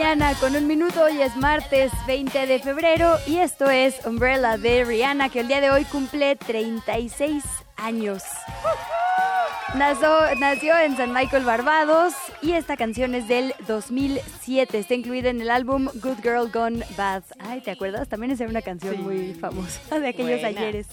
Mañana con un minuto, hoy es martes 20 de febrero y esto es Umbrella de Rihanna que el día de hoy cumple 36 años. Nació, nació en San Michael, Barbados y esta canción es del 2007. Está incluida en el álbum Good Girl Gone Bad. Ay, ¿te acuerdas? También es una canción muy famosa de aquellos Buena. ayeres.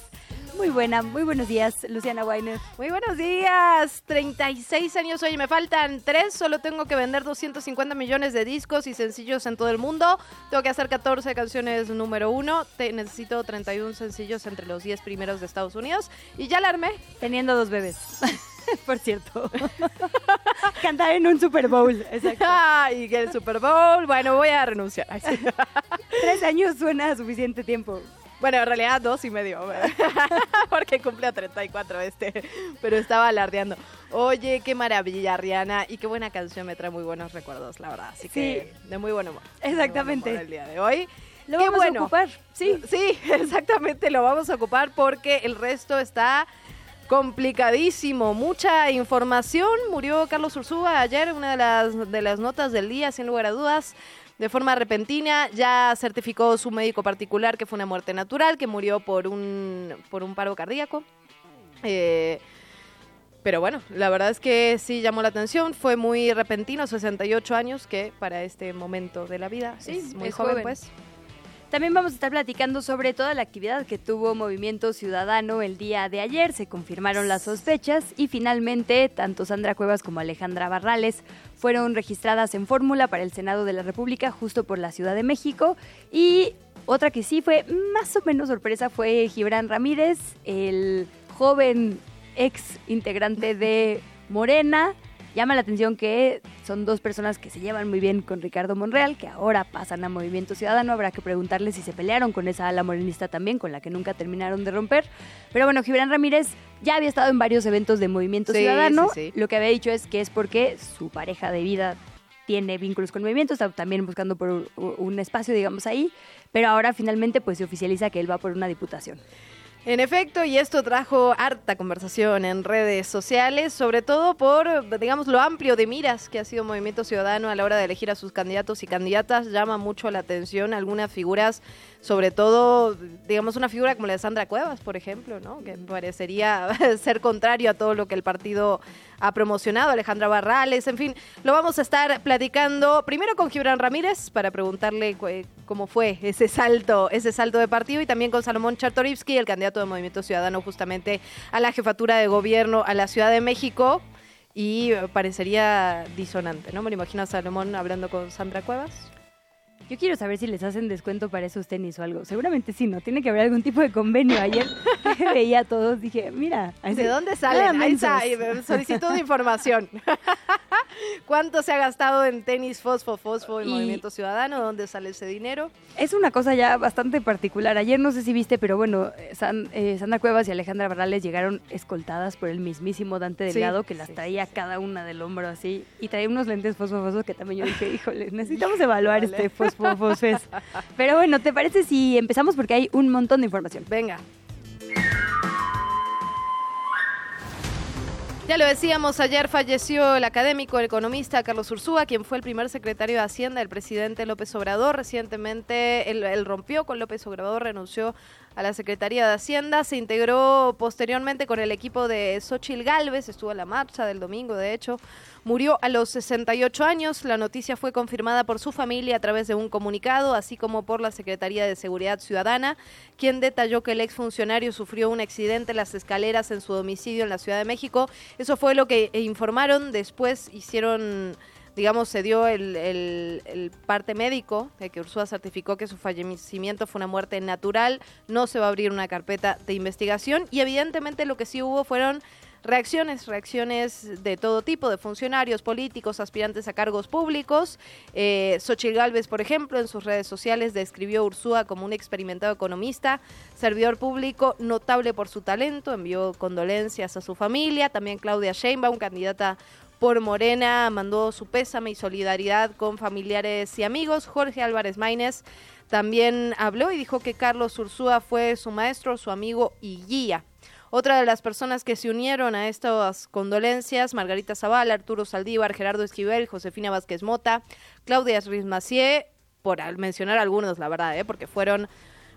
Muy buena, muy buenos días, Luciana Weiner. Muy buenos días, 36 años, oye, me faltan 3, solo tengo que vender 250 millones de discos y sencillos en todo el mundo, tengo que hacer 14 canciones número 1, necesito 31 sencillos entre los 10 primeros de Estados Unidos y ya la armé. Teniendo dos bebés. Por cierto. Cantar en un Super Bowl. Exacto. Ay, que el Super Bowl, bueno, voy a renunciar. Tres años suena a suficiente tiempo. Bueno, en realidad dos y medio, porque cumple a 34 este, pero estaba alardeando. Oye, qué maravilla, Rihanna, y qué buena canción, me trae muy buenos recuerdos, la verdad. Así que de muy buen humor. Exactamente. Buen humor el día de hoy. Lo Qué vamos bueno. a ocupar. Sí. Sí, exactamente, lo vamos a ocupar porque el resto está complicadísimo. Mucha información. Murió Carlos Ursúa ayer, una de las, de las notas del día, sin lugar a dudas. De forma repentina, ya certificó su médico particular que fue una muerte natural, que murió por un, por un paro cardíaco. Eh, pero bueno, la verdad es que sí llamó la atención. Fue muy repentino, 68 años, que para este momento de la vida Sí, es muy es joven, joven. pues. También vamos a estar platicando sobre toda la actividad que tuvo Movimiento Ciudadano el día de ayer. Se confirmaron las sospechas y finalmente tanto Sandra Cuevas como Alejandra Barrales fueron registradas en fórmula para el Senado de la República justo por la Ciudad de México. Y otra que sí fue más o menos sorpresa fue Gibran Ramírez, el joven ex integrante de Morena. Llama la atención que son dos personas que se llevan muy bien con Ricardo Monreal, que ahora pasan a Movimiento Ciudadano. Habrá que preguntarle si se pelearon con esa ala morenista también, con la que nunca terminaron de romper. Pero bueno, Gibran Ramírez ya había estado en varios eventos de Movimiento Sí, Ciudadano. sí, sí. Lo que había dicho es que es porque su pareja de vida tiene vínculos con Movimiento, está también buscando por un- un espacio, digamos, ahí. Pero ahora finalmente pues se oficializa que él va por una diputación. En efecto, y esto trajo harta conversación en redes sociales, sobre todo por, digamos, lo amplio de miras que ha sido Movimiento Ciudadano a la hora de elegir a sus candidatos y candidatas. Llama mucho la atención algunas figuras, sobre todo, digamos, una figura como la de Sandra Cuevas, por ejemplo, ¿no? Que parecería ser contrario a todo lo que el partido ha promocionado, Alejandra Barrales, en fin, lo vamos a estar platicando primero con Gibran Ramírez para preguntarle eh, cómo fue ese salto, ese salto de partido y también con Salomón Chartorivsky, el candidato de Movimiento Ciudadano justamente a la jefatura de gobierno a la Ciudad de México y eh, parecería disonante, ¿no? Me lo imagino a Salomón hablando con Sandra Cuevas. Yo quiero saber si les hacen descuento para esos tenis o algo. Seguramente sí, ¿no? Tiene que haber algún tipo de convenio. Ayer veía a todos, dije, mira. así- ¿De dónde salen? Ahí está, solicitud de información. ¿Cuánto se ha gastado en tenis Fosfo Fosfo en Y- Movimiento Ciudadano? ¿Dónde sale ese dinero? Es una cosa ya bastante particular. Ayer no sé si viste, pero bueno, San- eh, Sandra Cuevas y Alejandra Barrales llegaron escoltadas por el mismísimo Dante Sí, Delgado, que las sí, traía sí, cada una del hombro así. Y traía unos lentes fosfo que también yo dije, híjole, necesitamos evaluar este fosfo Pero bueno, ¿te parece si empezamos? Porque hay un montón de información. Venga. Ya lo decíamos, ayer falleció el académico, el economista Carlos Ursúa, quien fue el primer secretario de Hacienda del presidente López Obrador. Recientemente él, rompió con López Obrador, renunció a la Secretaría de Hacienda, se integró posteriormente con el equipo de Xochil Gálvez, estuvo en la marcha del domingo, de hecho, murió a los 68 años. La noticia fue confirmada por su familia a través de un comunicado, así como por la Secretaría de Seguridad Ciudadana, quien detalló que el exfuncionario sufrió un accidente en las escaleras en su domicilio en la Ciudad de México. Eso fue lo que informaron, después hicieron digamos, se dio el, el- parte médico de que Ursúa certificó que su fallecimiento fue una muerte natural, no se va a abrir una carpeta de investigación y evidentemente lo que sí hubo fueron reacciones, reacciones de todo tipo, de funcionarios, políticos, aspirantes a cargos públicos. Eh, Xochitl Galvez, por ejemplo, en sus redes sociales describió a Ursúa como un experimentado economista, servidor público, notable por su talento, envió condolencias a su familia. También Claudia Sheinbaum, candidata por Morena, mandó su pésame y solidaridad con familiares y amigos. Jorge Álvarez Maínez también habló y dijo que Carlos Ursúa fue su maestro, su amigo y guía. Otra de las personas que se unieron a estas condolencias, Margarita Zavala, Arturo Saldívar, Gerardo Esquivel, Josefina Vázquez Mota, Claudia Ruiz Macié, por mencionar algunos, la verdad, ¿eh? porque fueron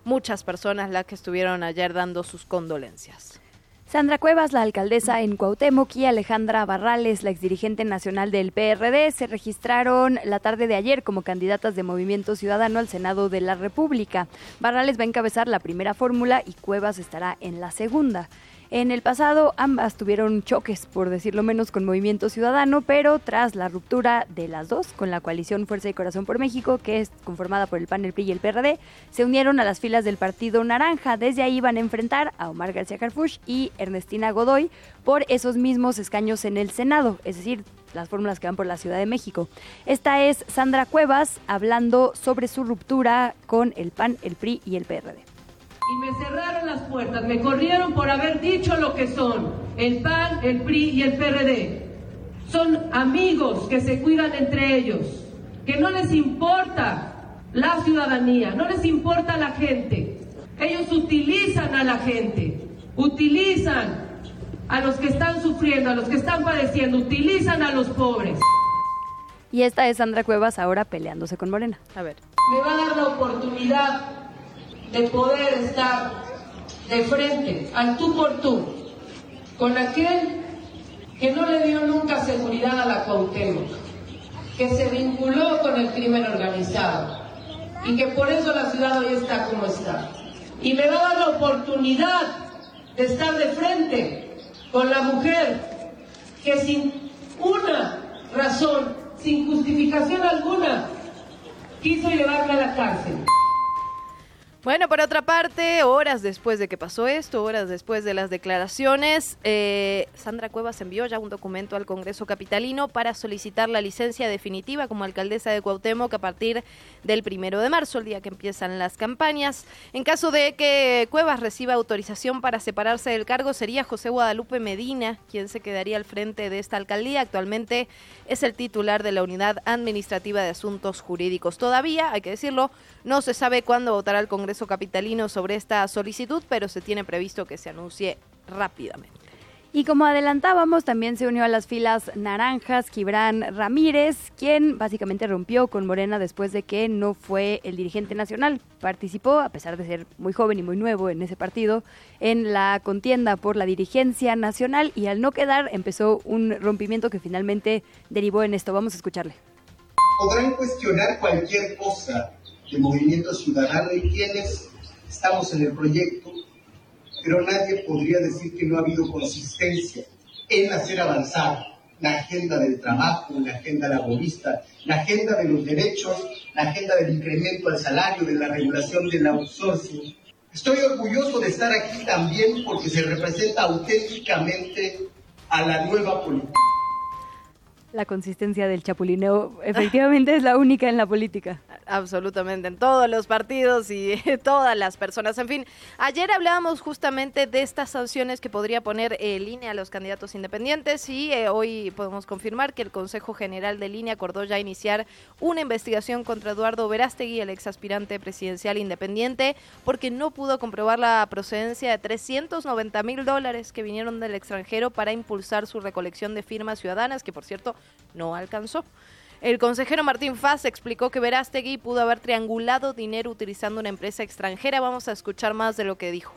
muchas personas las que estuvieron ayer dando sus condolencias. Sandra Cuevas, la alcaldesa en Cuauhtémoc, y Alejandra Barrales, la exdirigente nacional del PRD, se registraron la tarde de ayer como candidatas de Movimiento Ciudadano al Senado de la República. Barrales va a encabezar la primera fórmula y Cuevas estará en la segunda. En el pasado ambas tuvieron choques, por decirlo menos, con Movimiento Ciudadano, pero tras la ruptura de las dos con la coalición Fuerza y Corazón por México, que es conformada por el PAN, el PRI y el PRD, se unieron a las filas del Partido Naranja. Desde ahí van a enfrentar a Omar García Carfuch y Ernestina Godoy por esos mismos escaños en el Senado, es decir, las fórmulas que van por la Ciudad de México. Esta es Sandra Cuevas hablando sobre su ruptura con el PAN, el PRI y el PRD y me cerraron las puertas, me corrieron por haber dicho lo que son el PAN, el PRI y el PRD. Son amigos que se cuidan entre ellos, que no les importa la ciudadanía, no les importa la gente. Ellos utilizan a la gente, utilizan a los que están sufriendo, a los que están padeciendo, utilizan a los pobres. Y esta es Sandra Cuevas ahora peleándose con Morena. A ver. Me va a dar la oportunidad de poder estar de frente, al tú por tú, con aquel que no le dio nunca seguridad a la Cuauhtémoc, que se vinculó con el crimen organizado y que por eso la ciudad hoy está como está. Y me va a dar la oportunidad de estar de frente con la mujer que sin una razón, sin justificación alguna, quiso llevarme a la cárcel. Bueno, por otra parte, horas después de que pasó esto, horas después de las declaraciones, eh, Sandra Cuevas envió ya un documento al Congreso Capitalino para solicitar la licencia definitiva como alcaldesa de Cuauhtémoc a partir del primero de marzo, el día que empiezan las campañas. En caso de que Cuevas reciba autorización para separarse del cargo, sería José Guadalupe Medina quien se quedaría al frente de esta alcaldía. Actualmente es el titular de la Unidad Administrativa de Asuntos Jurídicos. Todavía, hay que decirlo, no se sabe cuándo votará el Congreso Capitalino sobre esta solicitud, pero se tiene previsto que se anuncie rápidamente. Y como adelantábamos, también se unió a las filas naranjas Gibran Ramírez, quien básicamente rompió con Morena después de que no fue el dirigente nacional. Participó, a pesar de ser muy joven y muy nuevo en ese partido, en la contienda por la dirigencia nacional y al no quedar empezó un rompimiento que finalmente derivó en esto. Vamos a escucharle. Podrán cuestionar cualquier cosa de Movimiento Ciudadano y quienes estamos en el proyecto pero nadie podría decir que no ha habido consistencia en hacer avanzar la agenda del trabajo, la agenda laborista, la agenda de los derechos, la agenda del incremento al salario, de la regulación del outsourcing. Estoy orgulloso de estar aquí también porque se representa auténticamente a la nueva política. La consistencia del chapulineo efectivamente es la única en la política. Absolutamente, en todos los partidos y todas las personas. En fin, ayer hablábamos justamente de estas sanciones que podría poner eh, línea a los candidatos independientes y eh, hoy podemos confirmar que el Consejo General de Línea acordó ya iniciar una investigación contra Eduardo Verástegui, el ex aspirante presidencial independiente, porque no pudo comprobar la procedencia de 390 mil dólares que vinieron del extranjero para impulsar su recolección de firmas ciudadanas, que por cierto no alcanzó. El consejero Martín Faz explicó que Verástegui pudo haber triangulado dinero utilizando una empresa extranjera. Vamos a escuchar más de lo que dijo.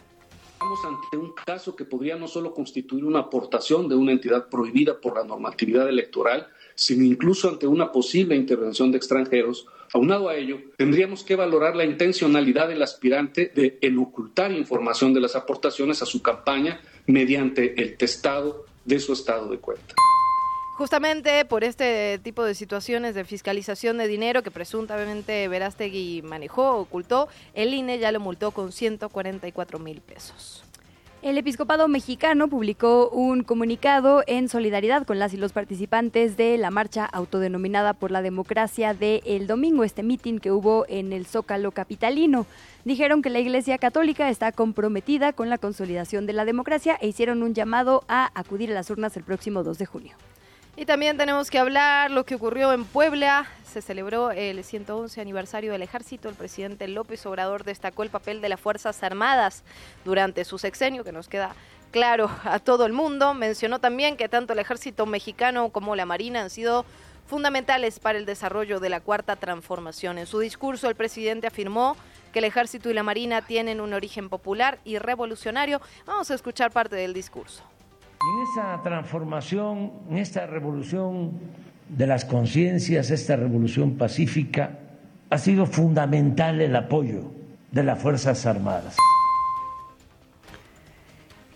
Estamos ante un caso que podría no solo constituir una aportación de una entidad prohibida por la normatividad electoral, sino incluso ante una posible intervención de extranjeros. Aunado a ello, tendríamos que valorar la intencionalidad del aspirante de en ocultar información de las aportaciones a su campaña mediante el testado de su estado de cuenta. Justamente por este tipo de situaciones de fiscalización de dinero que presuntamente Verástegui manejó, ocultó, el INE ya lo multó con 144 mil pesos. El episcopado mexicano publicó un comunicado en solidaridad con las y los participantes de la marcha autodenominada por la democracia de el domingo, este mitin que hubo en el Zócalo capitalino. Dijeron que la Iglesia Católica está comprometida con la consolidación de la democracia e hicieron un llamado a acudir a las urnas el próximo 2 de junio. Y también tenemos que hablar lo que ocurrió en Puebla. Se celebró el 111 aniversario del ejército. El presidente López Obrador destacó el papel de las Fuerzas Armadas durante su sexenio, que nos queda claro a todo el mundo. Mencionó también que tanto el ejército mexicano como la Marina han sido fundamentales para el desarrollo de la cuarta transformación. En su discurso, el presidente afirmó que el ejército y la Marina tienen un origen popular y revolucionario. Vamos a escuchar parte del discurso. En esa transformación, en esta revolución de las conciencias, esta revolución pacífica, ha sido fundamental el apoyo de las Fuerzas Armadas.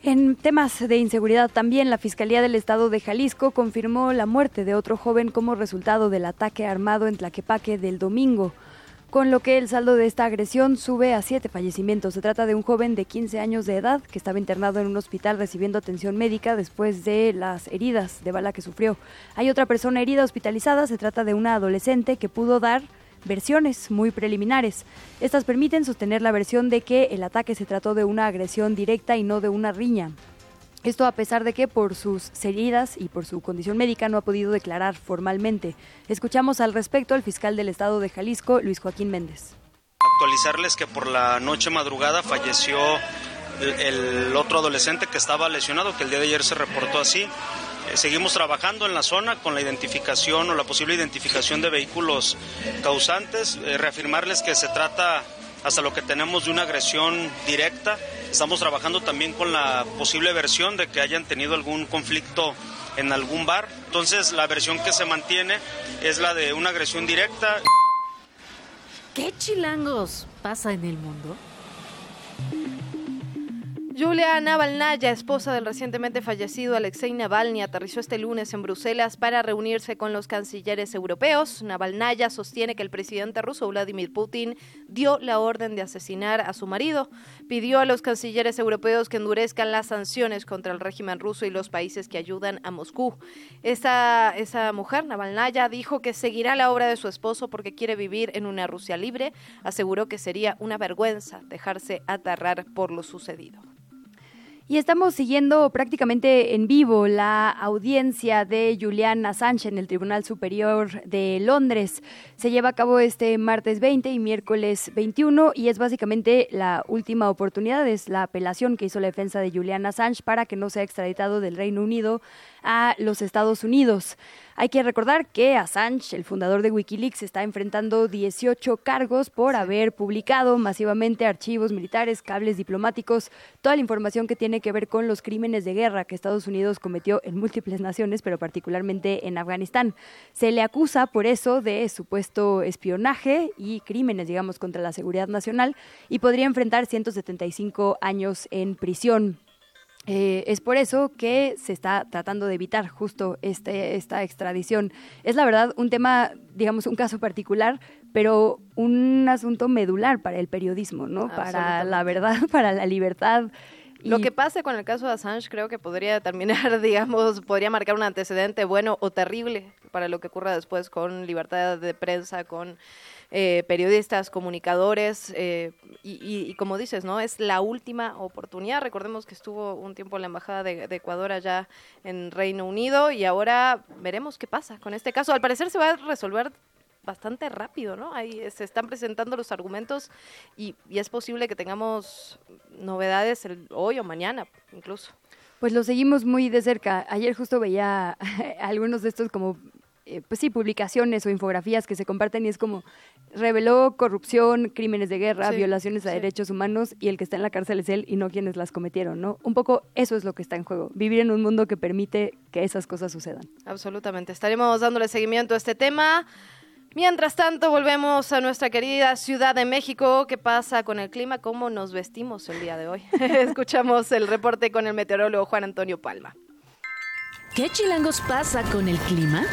En temas de inseguridad también, la Fiscalía del Estado de Jalisco confirmó la muerte de otro joven como resultado del ataque armado en Tlaquepaque del domingo con lo que el saldo de esta agresión sube a siete fallecimientos. Se trata de un joven de 15 años de edad que estaba internado en un hospital recibiendo atención médica después de las heridas de bala que sufrió. Hay otra persona herida hospitalizada, se trata de una adolescente que pudo dar versiones muy preliminares. Estas permiten sostener la versión de que el ataque se trató de una agresión directa y no de una riña. Esto a pesar de que por sus heridas y por su condición médica no ha podido declarar formalmente. Escuchamos al respecto al fiscal del estado de Jalisco, Luis Joaquín Méndez. Actualizarles que por la noche madrugada falleció el otro adolescente que estaba lesionado, que el día de ayer se reportó así. Eh, seguimos trabajando en la zona con la identificación o la posible identificación de vehículos causantes. Eh, reafirmarles que se trata hasta lo que tenemos de una agresión directa. Estamos trabajando también con la posible versión de que hayan tenido algún conflicto en algún bar. Entonces la versión que se mantiene es la de una agresión directa. ¿Qué chilangos pasa en el mundo? Julia Navalnaya, esposa del recientemente fallecido Alexei Navalny, aterrizó este lunes en Bruselas para reunirse con los cancilleres europeos. Navalnaya sostiene que el presidente ruso Vladimir Putin dio la orden de asesinar a su marido. Pidió a los cancilleres europeos que endurezcan las sanciones contra el régimen ruso y los países que ayudan a Moscú. Esa, esa mujer, Navalnaya, dijo que seguirá la obra de su esposo porque quiere vivir en una Rusia libre. Aseguró que sería una vergüenza dejarse atarrar por lo sucedido. Y estamos siguiendo prácticamente en vivo la audiencia de Julian Assange en el Tribunal Superior de Londres. Se lleva a cabo este martes 20 y miércoles 21 y es básicamente la última oportunidad, es la apelación que hizo la defensa de Julian Assange para que no sea extraditado del Reino Unido a los Estados Unidos. Hay que recordar que Assange, el fundador de Wikileaks, está enfrentando 18 cargos por haber publicado masivamente archivos militares, cables diplomáticos, toda la información que tiene que ver con los crímenes de guerra que Estados Unidos cometió en múltiples naciones, pero particularmente en Afganistán. Se le acusa por eso de supuesto espionaje y crímenes, digamos, contra la seguridad nacional y podría enfrentar 175 años en prisión. Eh, es por eso que se está tratando de evitar justo este, esta extradición. Es la verdad un tema, digamos, un caso particular, pero un asunto medular para el periodismo, ¿no? Para la verdad, para la libertad. Lo que pase con el caso de Assange creo que podría terminar, digamos, podría marcar un antecedente bueno o terrible para lo que ocurra después con libertad de prensa, con eh, periodistas, comunicadores, eh, y, como dices, ¿no? Es la última oportunidad. Recordemos que estuvo un tiempo en la Embajada de, Ecuador allá en Reino Unido y ahora veremos qué pasa con este caso. Al parecer se va a resolver bastante rápido, ¿no? Ahí se están presentando los argumentos y, es posible que tengamos novedades hoy o mañana incluso. Pues lo seguimos muy de cerca. Ayer justo veía algunos de estos como eh, pues sí, publicaciones o infografías que se comparten y es como reveló corrupción, crímenes de guerra, violaciones a derechos humanos y el que está en la cárcel es él y no quienes las cometieron, ¿no? Un poco eso es lo que está en juego, vivir en un mundo que permite que esas cosas sucedan. Absolutamente. Estaremos dándole seguimiento a este tema. Mientras tanto, volvemos a nuestra querida Ciudad de México. ¿Qué pasa con el clima? ¿Cómo nos vestimos el día de hoy? Escuchamos el reporte con el meteorólogo Juan Antonio Palma. ¿Qué chilangos pasa con el clima?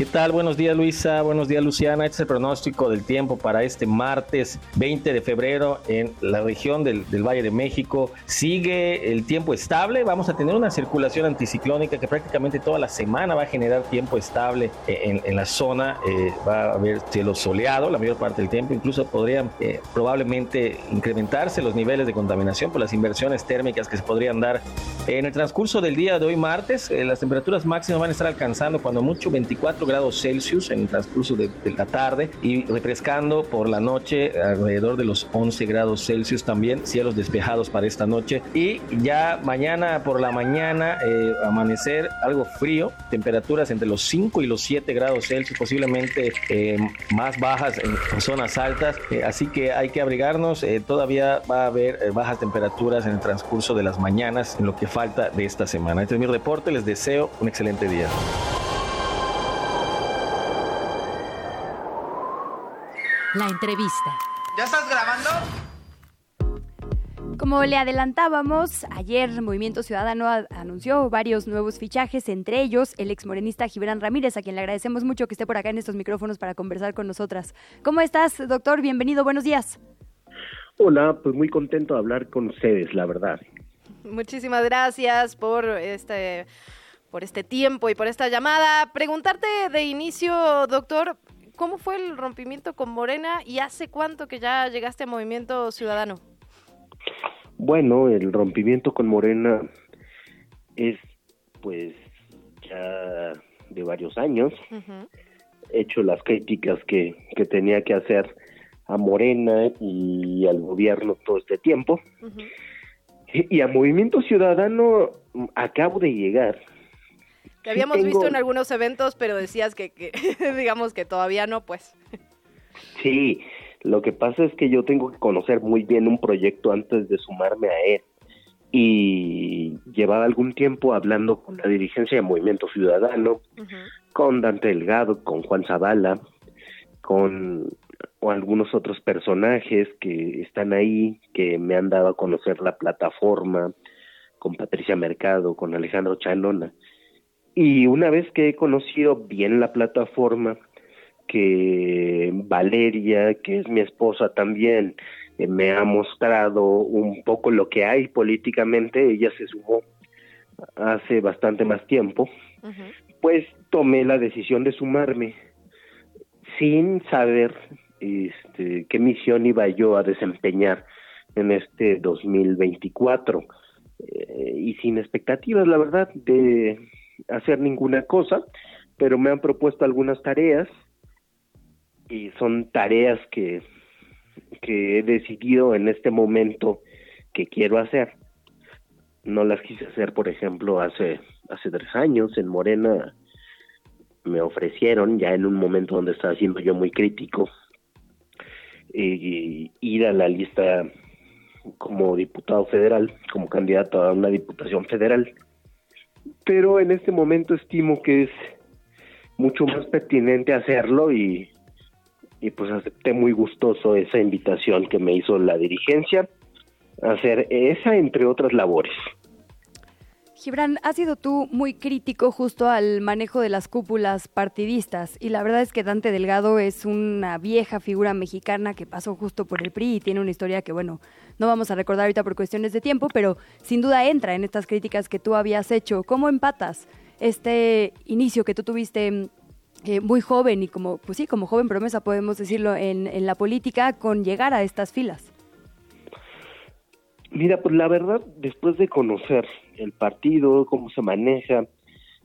¿Qué tal? Buenos días Luisa, buenos días Luciana. Este es el pronóstico del tiempo para este martes 20 de febrero en la región del, Valle de México. Sigue el tiempo estable, vamos a tener una circulación anticiclónica que prácticamente toda la semana va a generar tiempo estable en, la zona. Eh, va a haber cielo soleado la mayor parte del tiempo, incluso podrían eh, probablemente incrementarse los niveles de contaminación por las inversiones térmicas que se podrían dar en el transcurso del día de hoy martes. Eh, las temperaturas máximas van a estar alcanzando cuando mucho 24 grados Celsius en el transcurso de, la tarde y refrescando por la noche alrededor de los 11 grados Celsius también, cielos despejados para esta noche y ya mañana por la mañana eh, amanecer algo frío, temperaturas entre los 5 y los 7 grados Celsius, posiblemente eh, más bajas en, zonas altas, eh, así que hay que abrigarnos, todavía va a haber bajas temperaturas en el transcurso de las mañanas en lo que falta de esta semana. Este es mi reporte, les deseo un excelente día. La entrevista. ¿Ya estás grabando? Como le adelantábamos, ayer Movimiento Ciudadano anunció varios nuevos fichajes, entre ellos el exmorenista Gibran Ramírez, a quien le agradecemos mucho que esté por acá en estos micrófonos para conversar con nosotras. ¿Cómo estás, doctor? Bienvenido, buenos días. Hola, pues muy contento de hablar con ustedes, la verdad. Muchísimas gracias por este por este tiempo y por esta llamada. Preguntarte de inicio, doctor, ¿Cómo fue el rompimiento con Morena y hace cuánto que ya llegaste a Movimiento Ciudadano? Bueno, el rompimiento con Morena es pues ya de varios años. He hecho las críticas que, que, tenía que hacer a Morena y al gobierno todo este tiempo. y a Movimiento Ciudadano acabo de llegar que habíamos visto en algunos eventos, pero decías que, digamos que todavía no, pues. Sí, lo que pasa es que yo tengo que conocer muy bien un proyecto antes de sumarme a él. Y llevaba algún tiempo hablando con la dirigencia de Movimiento Ciudadano, con Dante Delgado, con Juan Zavala, con algunos otros personajes que están ahí, que me han dado a conocer la plataforma, con Patricia Mercado, con Alejandro Chanona. Y una vez que he conocido bien la plataforma, que Valeria, que es mi esposa también, eh, me ha mostrado un poco lo que hay políticamente, ella se sumó hace bastante más tiempo, pues tomé la decisión de sumarme sin saber este, qué misión iba yo a desempeñar en este 2024 eh, y sin expectativas, la verdad, de hacer ninguna cosa, pero me han propuesto algunas tareas y son tareas que, que he decidido en este momento que quiero hacer. No las quise hacer, por ejemplo, hace, hace tres años en Morena me ofrecieron, ya en un momento donde estaba siendo yo muy crítico, ir a la lista como diputado federal, como candidato a una diputación federal pero en este momento estimo que es mucho más pertinente hacerlo y, y pues acepté muy gustoso esa invitación que me hizo la dirigencia a hacer esa entre otras labores. Gibran, has sido tú muy crítico justo al manejo de las cúpulas partidistas y la verdad es que Dante Delgado es una vieja figura mexicana que pasó justo por el PRI y tiene una historia que, bueno, no vamos a recordar ahorita por cuestiones de tiempo, pero sin duda entra en estas críticas que tú habías hecho. ¿Cómo empatas este inicio que tú tuviste eh, muy joven y como, pues sí, como joven promesa podemos decirlo en, en la política con llegar a estas filas? Mira, pues la verdad, después de conocer el partido, cómo se maneja,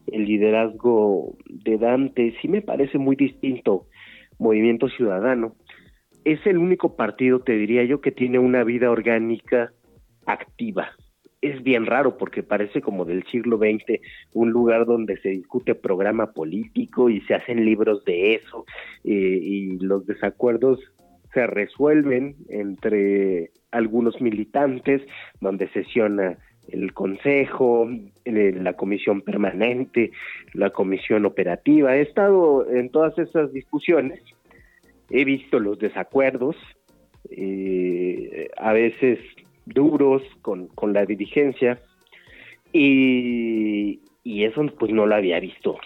el liderazgo de Dante, sí me parece muy distinto Movimiento Ciudadano. Es el único partido, te diría yo, que tiene una vida orgánica activa. Es bien raro porque parece como del siglo XX, un lugar donde se discute programa político y se hacen libros de eso eh, y los desacuerdos se resuelven entre algunos militantes, donde sesiona el Consejo, la Comisión Permanente, la Comisión Operativa. He estado en todas esas discusiones, he visto los desacuerdos, eh, a veces duros con, con la dirigencia, y, y eso pues no lo había visto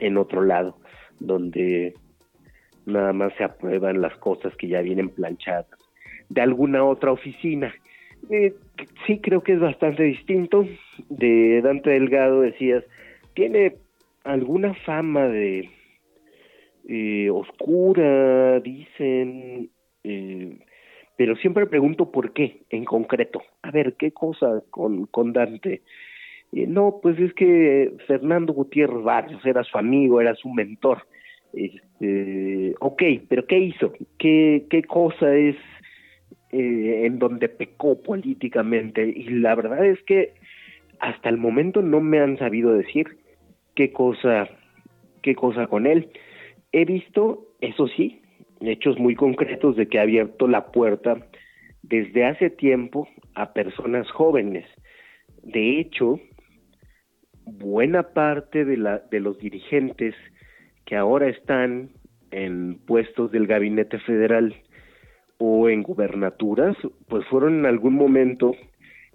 en otro lado. donde nada más se aprueban las cosas que ya vienen planchadas de alguna otra oficina. Eh, sí creo que es bastante distinto. De Dante Delgado decías, tiene alguna fama de eh, oscura, dicen, eh, pero siempre pregunto por qué en concreto. A ver, ¿qué cosa con, con Dante? No, pues es que Fernando Gutiérrez Barrios era su amigo, era su mentor. Este, ok, pero ¿qué hizo? ¿Qué, cosa es eh, en donde pecó políticamente? Y la verdad es que hasta el momento no me han sabido decir qué cosa, qué cosa con él. He visto, eso sí, hechos muy concretos de que ha abierto la puerta desde hace tiempo a personas jóvenes. De hecho, buena parte de, la, de los dirigentes que ahora están en puestos del gabinete federal o en gubernaturas, pues fueron en algún momento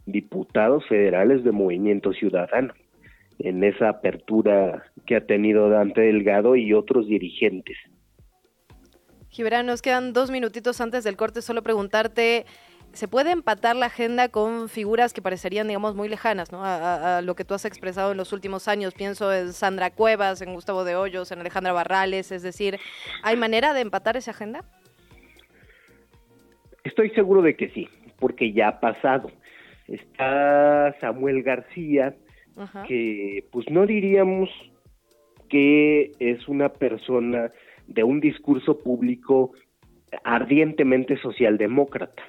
diputados federales de Movimiento Ciudadano, en esa apertura que ha tenido Dante Delgado y otros dirigentes. Gibran, nos quedan dos minutitos antes del corte, solo preguntarte, ¿se puede empatar la agenda con figuras que parecerían, digamos, muy lejanas ¿no? a, lo que tú has expresado en los últimos años? Pienso en Sandra Cuevas, en Gustavo de Hoyos, en Alejandra Barrales, es decir, ¿hay manera de empatar esa agenda? Estoy seguro de que sí, porque ya ha pasado. Está Samuel García, que pues no diríamos que es una persona de un discurso público ardientemente socialdemócrata.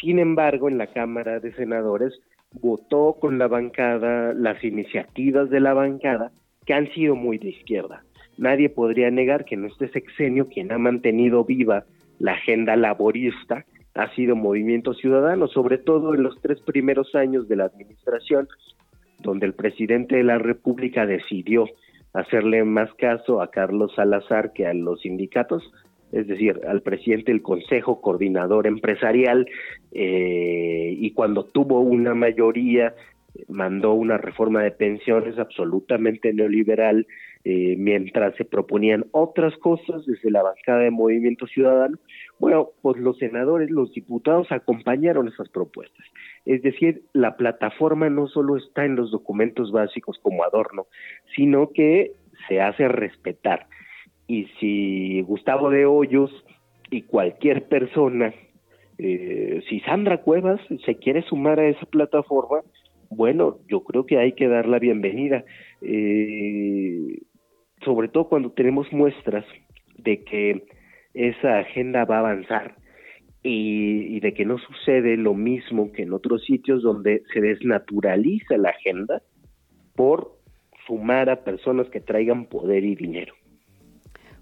Sin embargo, en la Cámara de Senadores votó con la bancada las iniciativas de la bancada que han sido muy de izquierda. Nadie podría negar que en este sexenio quien ha mantenido viva la agenda laborista ha sido Movimiento Ciudadano, sobre todo en los tres primeros años de la administración, donde el presidente de la República decidió hacerle más caso a Carlos Salazar que a los sindicatos, es decir, al presidente del Consejo Coordinador Empresarial, eh, y cuando tuvo una mayoría, mandó una reforma de pensiones absolutamente neoliberal, eh, mientras se proponían otras cosas desde la bancada de Movimiento Ciudadano, bueno, pues los senadores, los diputados acompañaron esas propuestas. Es decir, la plataforma no solo está en los documentos básicos como adorno, sino que se hace respetar. Y si Gustavo de Hoyos y cualquier persona, eh, si Sandra Cuevas se quiere sumar a esa plataforma, bueno, yo creo que hay que dar la bienvenida, eh, sobre todo cuando tenemos muestras de que esa agenda va a avanzar y, de que no sucede lo mismo que en otros sitios donde se desnaturaliza la agenda por sumar a personas que traigan poder y dinero.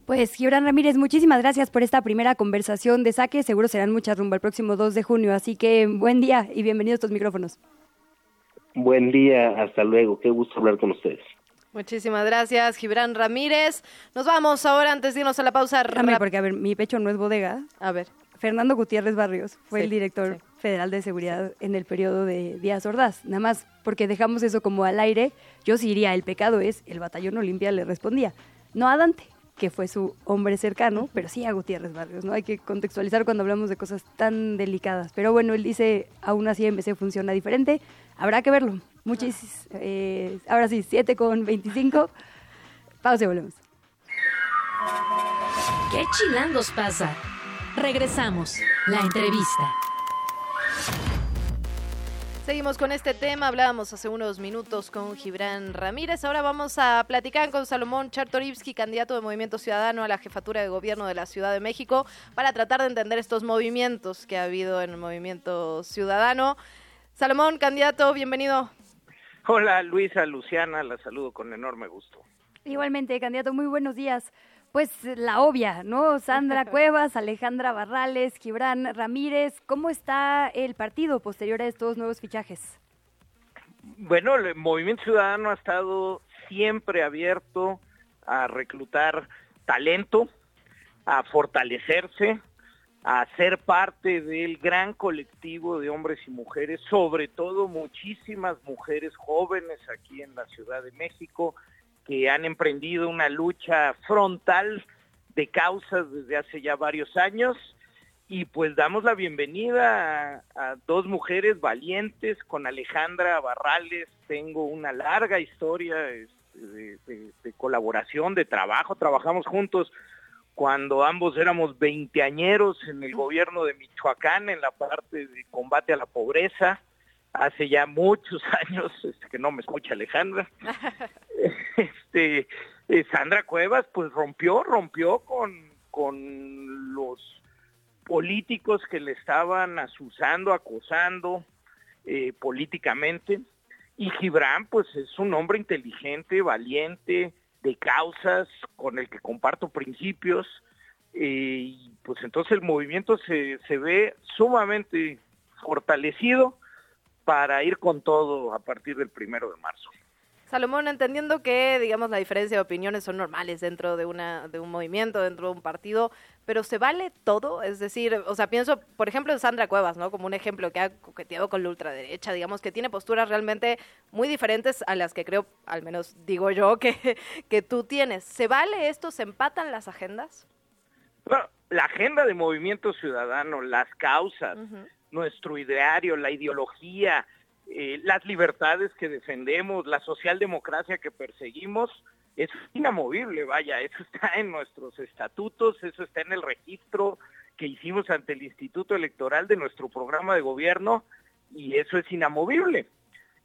Pues Gibran Ramírez, muchísimas gracias por esta primera conversación de saque. Seguro serán muchas rumbo el próximo 2 de junio, así que buen día y bienvenidos a estos micrófonos. Buen día, hasta luego. Qué gusto hablar con ustedes. Muchísimas gracias, Gibran Ramírez. Nos vamos ahora antes de irnos a la pausa. Ramírez, porque a ver, mi pecho no es bodega. A ver. Fernando Gutiérrez Barrios fue el director federal de seguridad en el periodo de Díaz Ordaz. Nada más porque dejamos eso como al aire, yo sí diría, el pecado es, el batallón Olimpia le respondía, no a Dante, que fue su hombre cercano, pero sí a Gutiérrez Barrios, ¿no? Hay que contextualizar cuando hablamos de cosas tan delicadas. Pero bueno, él dice, aún así MC funciona diferente, habrá que verlo. Muchísimas. Eh, ahora sí, 7 con 25. Pausa y volvemos. ¿Qué chilangos pasa? Regresamos. La entrevista. Seguimos con este tema, hablábamos hace unos minutos con Gibran Ramírez, ahora vamos a platicar con Salomón Chartorivsky, candidato de Movimiento Ciudadano a la jefatura de gobierno de la Ciudad de México, para tratar de entender estos movimientos que ha habido en el Movimiento Ciudadano. Salomón, candidato, bienvenido. Hola Luisa, Luciana, la saludo con enorme gusto. Igualmente, candidato, muy buenos días. Pues la obvia, ¿no? Sandra Cuevas, Alejandra Barrales, Gibran Ramírez. ¿Cómo está el partido posterior a estos nuevos fichajes? Bueno, el Movimiento Ciudadano ha estado siempre abierto a reclutar talento, a fortalecerse, a ser parte del gran colectivo de hombres y mujeres, sobre todo muchísimas mujeres jóvenes aquí en la Ciudad de México, que han emprendido una lucha frontal de causas desde hace ya varios años y pues damos la bienvenida a, dos mujeres valientes con Alejandra Barrales. Tengo una larga historia este, de, colaboración, de trabajo. Trabajamos juntos cuando ambos éramos veinteañeros en el gobierno de Michoacán en la parte de combate a la pobreza. Hace ya muchos años, este, que no me escucha Alejandra. este, eh, Sandra Cuevas pues rompió, rompió con, con los políticos que le estaban asusando, acosando eh, políticamente. Y Gibran, pues es un hombre inteligente, valiente, de causas, con el que comparto principios. Eh, y pues entonces el movimiento se, se ve sumamente fortalecido para ir con todo a partir del primero de marzo. Salomón, entendiendo que, digamos, la diferencia de opiniones son normales dentro de, una, de un movimiento, dentro de un partido, pero ¿se vale todo? Es decir, o sea, pienso, por ejemplo, en Sandra Cuevas, ¿no? Como un ejemplo que ha coqueteado con la ultraderecha, digamos, que tiene posturas realmente muy diferentes a las que creo, al menos digo yo, que, que tú tienes. ¿Se vale esto? ¿Se empatan las agendas? Bueno, la agenda de movimiento ciudadano, las causas, nuestro ideario, la ideología, eh, las libertades que defendemos, la socialdemocracia que perseguimos, es inamovible, vaya, eso está en nuestros estatutos, eso está en el registro que hicimos ante el Instituto Electoral de nuestro programa de gobierno y eso es inamovible.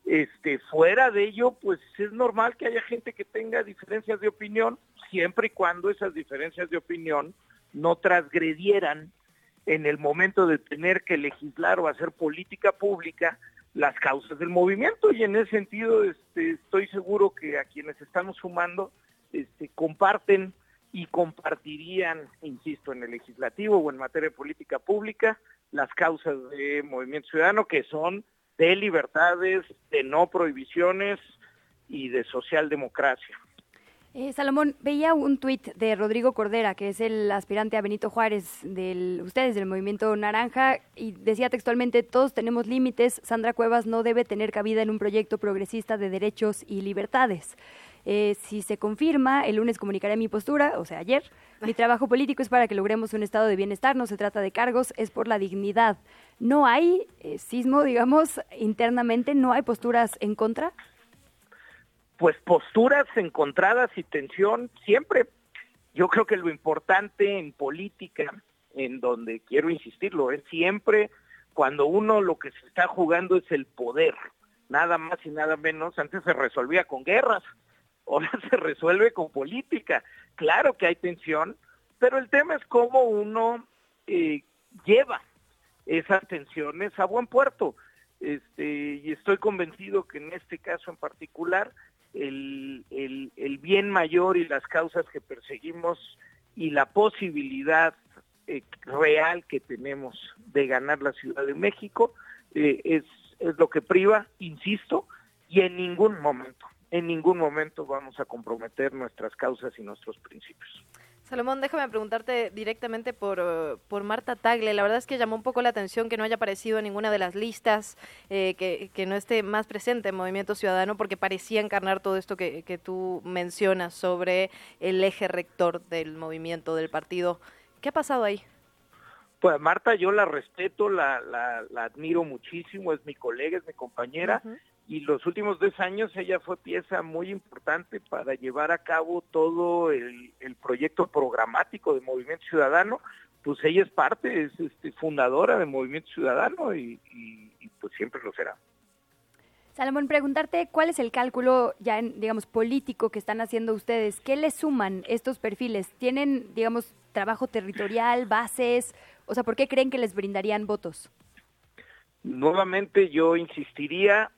Este, fuera de ello, pues es normal que haya gente que tenga diferencias de opinión, siempre y cuando esas diferencias de opinión no transgredieran en el momento de tener que legislar o hacer política pública las causas del movimiento y en ese sentido este, estoy seguro que a quienes estamos sumando este, comparten y compartirían, insisto, en el legislativo o en materia de política pública, las causas de Movimiento Ciudadano que son de libertades, de no prohibiciones y de socialdemocracia. Eh, Salomón, veía un tuit de Rodrigo Cordera, que es el aspirante a Benito Juárez de ustedes del Movimiento Naranja, y decía textualmente, todos tenemos límites, Sandra Cuevas no debe tener cabida en un proyecto progresista de derechos y libertades. Eh, si se confirma, el lunes comunicaré mi postura, o sea, ayer. Mi trabajo político es para que logremos un estado de bienestar, no se trata de cargos, es por la dignidad. ¿No hay eh, sismo, digamos, internamente? ¿No hay posturas en contra? Pues posturas encontradas y tensión siempre. Yo creo que lo importante en política, en donde quiero insistirlo, es siempre cuando uno lo que se está jugando es el poder, nada más y nada menos. Antes se resolvía con guerras, ahora se resuelve con política. Claro que hay tensión, pero el tema es cómo uno eh, lleva esas tensiones a buen puerto. Este, y estoy convencido que en este caso en particular el, el, bien mayor y las causas que perseguimos y la posibilidad eh, real que tenemos de ganar la Ciudad de México eh, es, es lo que priva, insisto, y en ningún momento, en ningún momento vamos a comprometer nuestras causas y nuestros principios. Salomón, déjame preguntarte directamente por, eh, por, Marta Tagle. La verdad es que llamó un poco la atención que no haya aparecido en ninguna de las listas, eh, que, que, no esté más presente en Movimiento Ciudadano, porque parecía encarnar todo esto que, que, tú mencionas sobre el eje rector del movimiento, del partido. ¿Qué ha pasado ahí? Pues Marta, yo la respeto, la, la, la admiro muchísimo, es mi colega, es mi compañera y los últimos dos años ella fue pieza muy importante para llevar a cabo todo el, proyecto programático de Movimiento Ciudadano, pues ella es parte, es este, fundadora de Movimiento Ciudadano y, pues siempre lo será. Salomón, preguntarte cuál es el cálculo ya, digamos, político que están haciendo ustedes. ¿Qué le suman estos perfiles? ¿Tienen, digamos, trabajo territorial, bases? O sea, ¿por qué creen que les brindarían votos? Nuevamente yo insistiría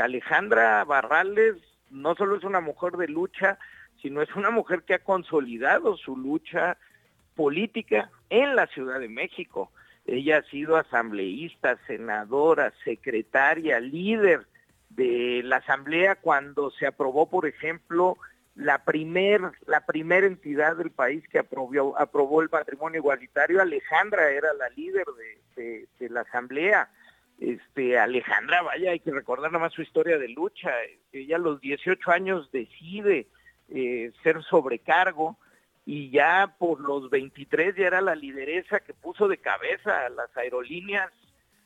Alejandra Barrales no solo es una mujer de lucha, sino es una mujer que ha consolidado su lucha política en la Ciudad de México. Ella ha sido asambleísta, senadora, secretaria, líder de la asamblea cuando se aprobó, por ejemplo, la primer la primera entidad del país que aprobó, aprobó el patrimonio igualitario. Alejandra era la líder de la asamblea este Alejandra, vaya, hay que recordar nada más su historia de lucha. Ella a los 18 años decide eh, ser sobrecargo y ya por los 23 ya era la lideresa que puso de cabeza a las aerolíneas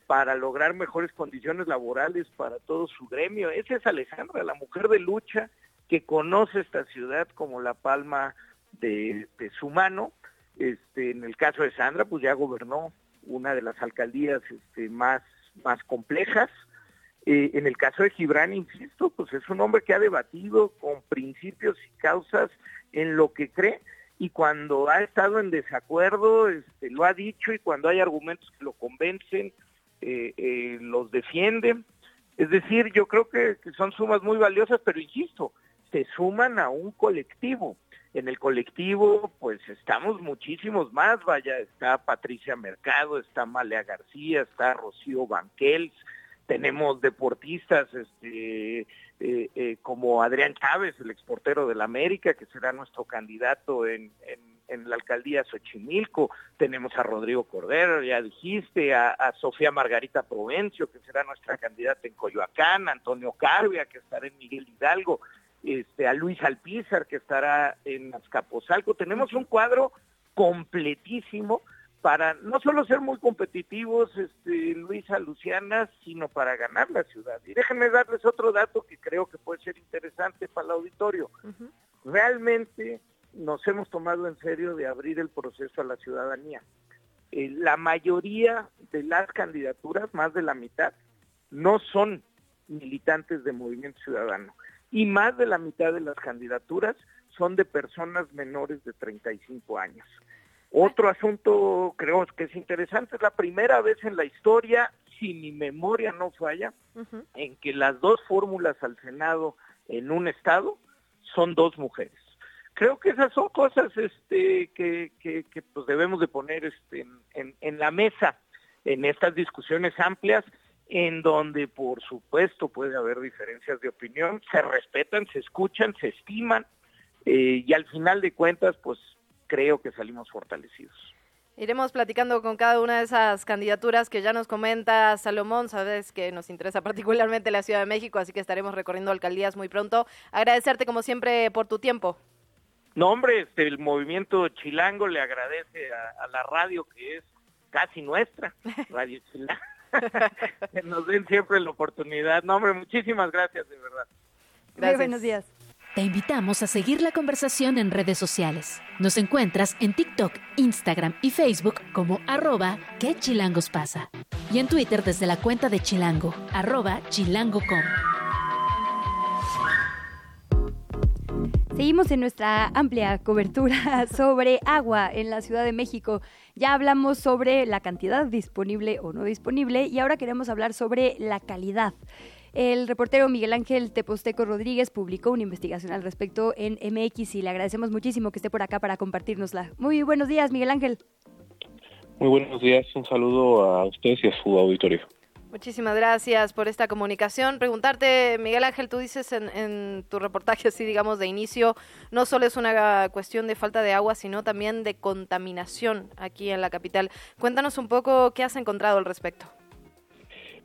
para lograr mejores condiciones laborales para todo su gremio. Esa es Alejandra, la mujer de lucha que conoce esta ciudad como la palma de, su mano. Este, en el caso de Sandra, pues ya gobernó una de las alcaldías este, más, más complejas. Eh, en el caso de Gibran, insisto, pues es un hombre que ha debatido con principios y causas en lo que cree y cuando ha estado en desacuerdo este, lo ha dicho y cuando hay argumentos que lo convencen, eh, eh, los defienden. Es decir, yo creo que, son sumas muy valiosas, pero insisto, se suman a un colectivo. En el colectivo, pues estamos muchísimos más, vaya, está Patricia Mercado, está Malea García, está Rocío Banquels, tenemos deportistas este, eh, eh, como Adrián Chávez, el exportero del América, que será nuestro candidato en, la alcaldía Xochimilco, tenemos a Rodrigo Cordero, ya dijiste, a, Sofía Margarita Provencio, que será nuestra candidata en Coyoacán, Antonio Carvia, que estará en Miguel Hidalgo, este, a Luis Alpizar, que estará en Azcapotzalco. Tenemos un cuadro completísimo para no solo ser muy competitivos, este, Luisa Luciana, sino para ganar la ciudad. Y déjenme darles otro dato que creo que puede ser interesante para el auditorio. Realmente nos hemos tomado en serio de abrir el proceso a la ciudadanía. Eh, la mayoría de las candidaturas, más de la mitad, no son militantes de Movimiento Ciudadano. Y más de la mitad de las candidaturas son de personas menores de 35 años. Otro asunto creo que es interesante, es la primera vez en la historia, si mi memoria no falla, en que las dos fórmulas al Senado en un estado son dos mujeres. Creo que esas son cosas este, que, que, pues debemos de poner este, en, en la mesa en estas discusiones amplias en donde por supuesto puede haber diferencias de opinión, se respetan, se escuchan, se estiman eh, y al final de cuentas pues creo que salimos fortalecidos. Iremos platicando con cada una de esas candidaturas que ya nos comenta Salomón. Sabes que nos interesa particularmente la Ciudad de México, así que estaremos recorriendo alcaldías muy pronto. Agradecerte como siempre por tu tiempo. No, hombre, este, el movimiento Chilango le agradece a, la radio que es casi nuestra, Radio Chilango. que nos den siempre la oportunidad. No, hombre, muchísimas gracias, de verdad. Muy buenos días. Te invitamos a seguir la conversación en redes sociales. Nos encuentras en TikTok, Instagram y Facebook como arroba que chilangos pasa. Y en Twitter desde la cuenta de Chilango, arroba chilango.com. Seguimos en nuestra amplia cobertura sobre agua en la Ciudad de México. Ya hablamos sobre la cantidad disponible o no disponible y ahora queremos hablar sobre la calidad. El reportero Miguel Ángel Teposteco Rodríguez publicó una investigación al respecto en MX y le agradecemos muchísimo que esté por acá para compartirnosla. Muy buenos días, Miguel Ángel. Muy buenos días, un saludo a ustedes y a su auditorio. Muchísimas gracias por esta comunicación. Preguntarte, Miguel Ángel, tú dices en, en, tu reportaje, así digamos, de inicio, no solo es una cuestión de falta de agua, sino también de contaminación aquí en la capital. Cuéntanos un poco qué has encontrado al respecto.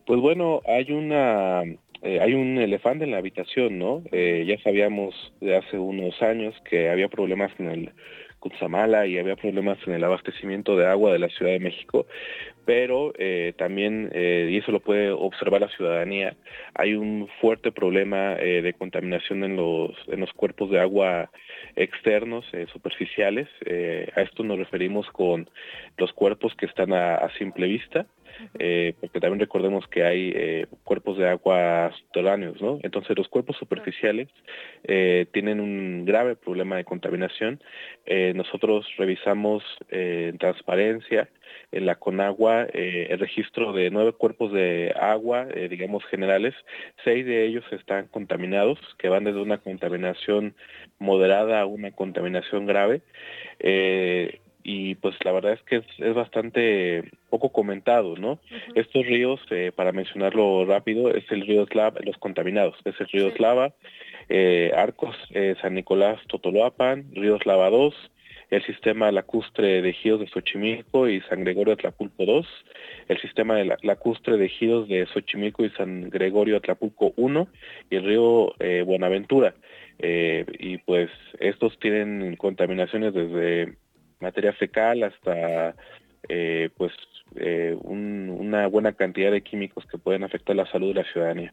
Pues bueno, hay una eh, hay un elefante en la habitación, ¿no? Eh, ya sabíamos de hace unos años que había problemas en el Cutzamala y había problemas en el abastecimiento de agua de la Ciudad de México, pero eh, también, y eso lo puede observar la ciudadanía, hay un fuerte problema de contaminación en los, en los cuerpos de agua externos, superficiales. a esto nos referimos con los cuerpos que están a simple vista, eh, porque también recordemos que hay eh, cuerpos de agua subterráneos, ¿no? Entonces los cuerpos superficiales eh, tienen un grave problema de contaminación. nosotros revisamos en transparencia en la Conagua el registro de nueve cuerpos de agua, digamos generales, seis de ellos están contaminados, que van desde una contaminación moderada a una contaminación grave y pues la verdad es que es, bastante poco comentado, ¿no? Estos ríos, eh, para mencionarlo rápido, es el río Slava, los contaminados, es el río Slava, eh, Arcos, eh, San Nicolás, Totoloapan, río Slava 2, el sistema lacustre de ejidos de Xochimilco y San Gregorio Atlapulco 2, el sistema de lacustre de ejidos de Xochimilco y San Gregorio Atlapulco 1 y el río Buenaventura. y pues estos tienen contaminaciones desde materia fecal hasta pues una buena cantidad de químicos que pueden afectar la salud de la ciudadanía.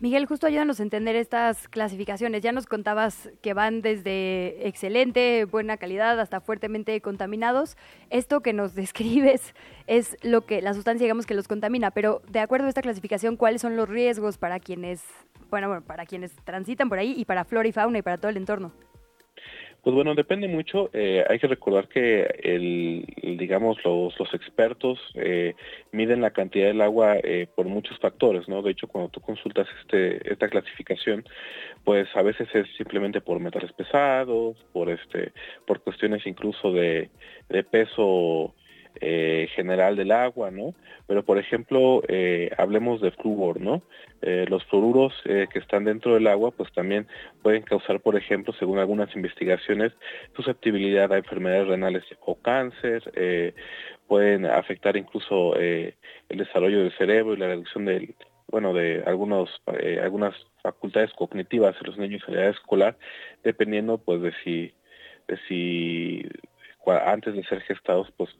Miguel, justo ayúdanos a entender estas clasificaciones. Ya nos contabas que van desde excelente, buena calidad, hasta fuertemente contaminados. Esto que nos describes es lo que la sustancia, digamos, que los contamina. Pero de acuerdo a esta clasificación, ¿cuáles son los riesgos para quienes, bueno, bueno, para quienes transitan por ahí y para flora y fauna y para todo el entorno? Pues bueno, depende mucho. Eh, hay que recordar que el, digamos los, los expertos eh, miden la cantidad del agua eh, por muchos factores, ¿no? De hecho, cuando tú consultas este esta clasificación, pues a veces es simplemente por metales pesados, por este, por cuestiones incluso de, de peso eh, general del agua, ¿no? Pero por ejemplo, eh, hablemos de flúor, ¿no? Eh, los fluoruros que están dentro del agua, pues también pueden causar, por ejemplo, según algunas investigaciones, susceptibilidad a enfermedades renales o cáncer, pueden afectar incluso el desarrollo del cerebro y la reducción del, bueno, de algunos, algunas facultades cognitivas en los niños en edad escolar, dependiendo, pues, de si, de si antes de ser gestados, pues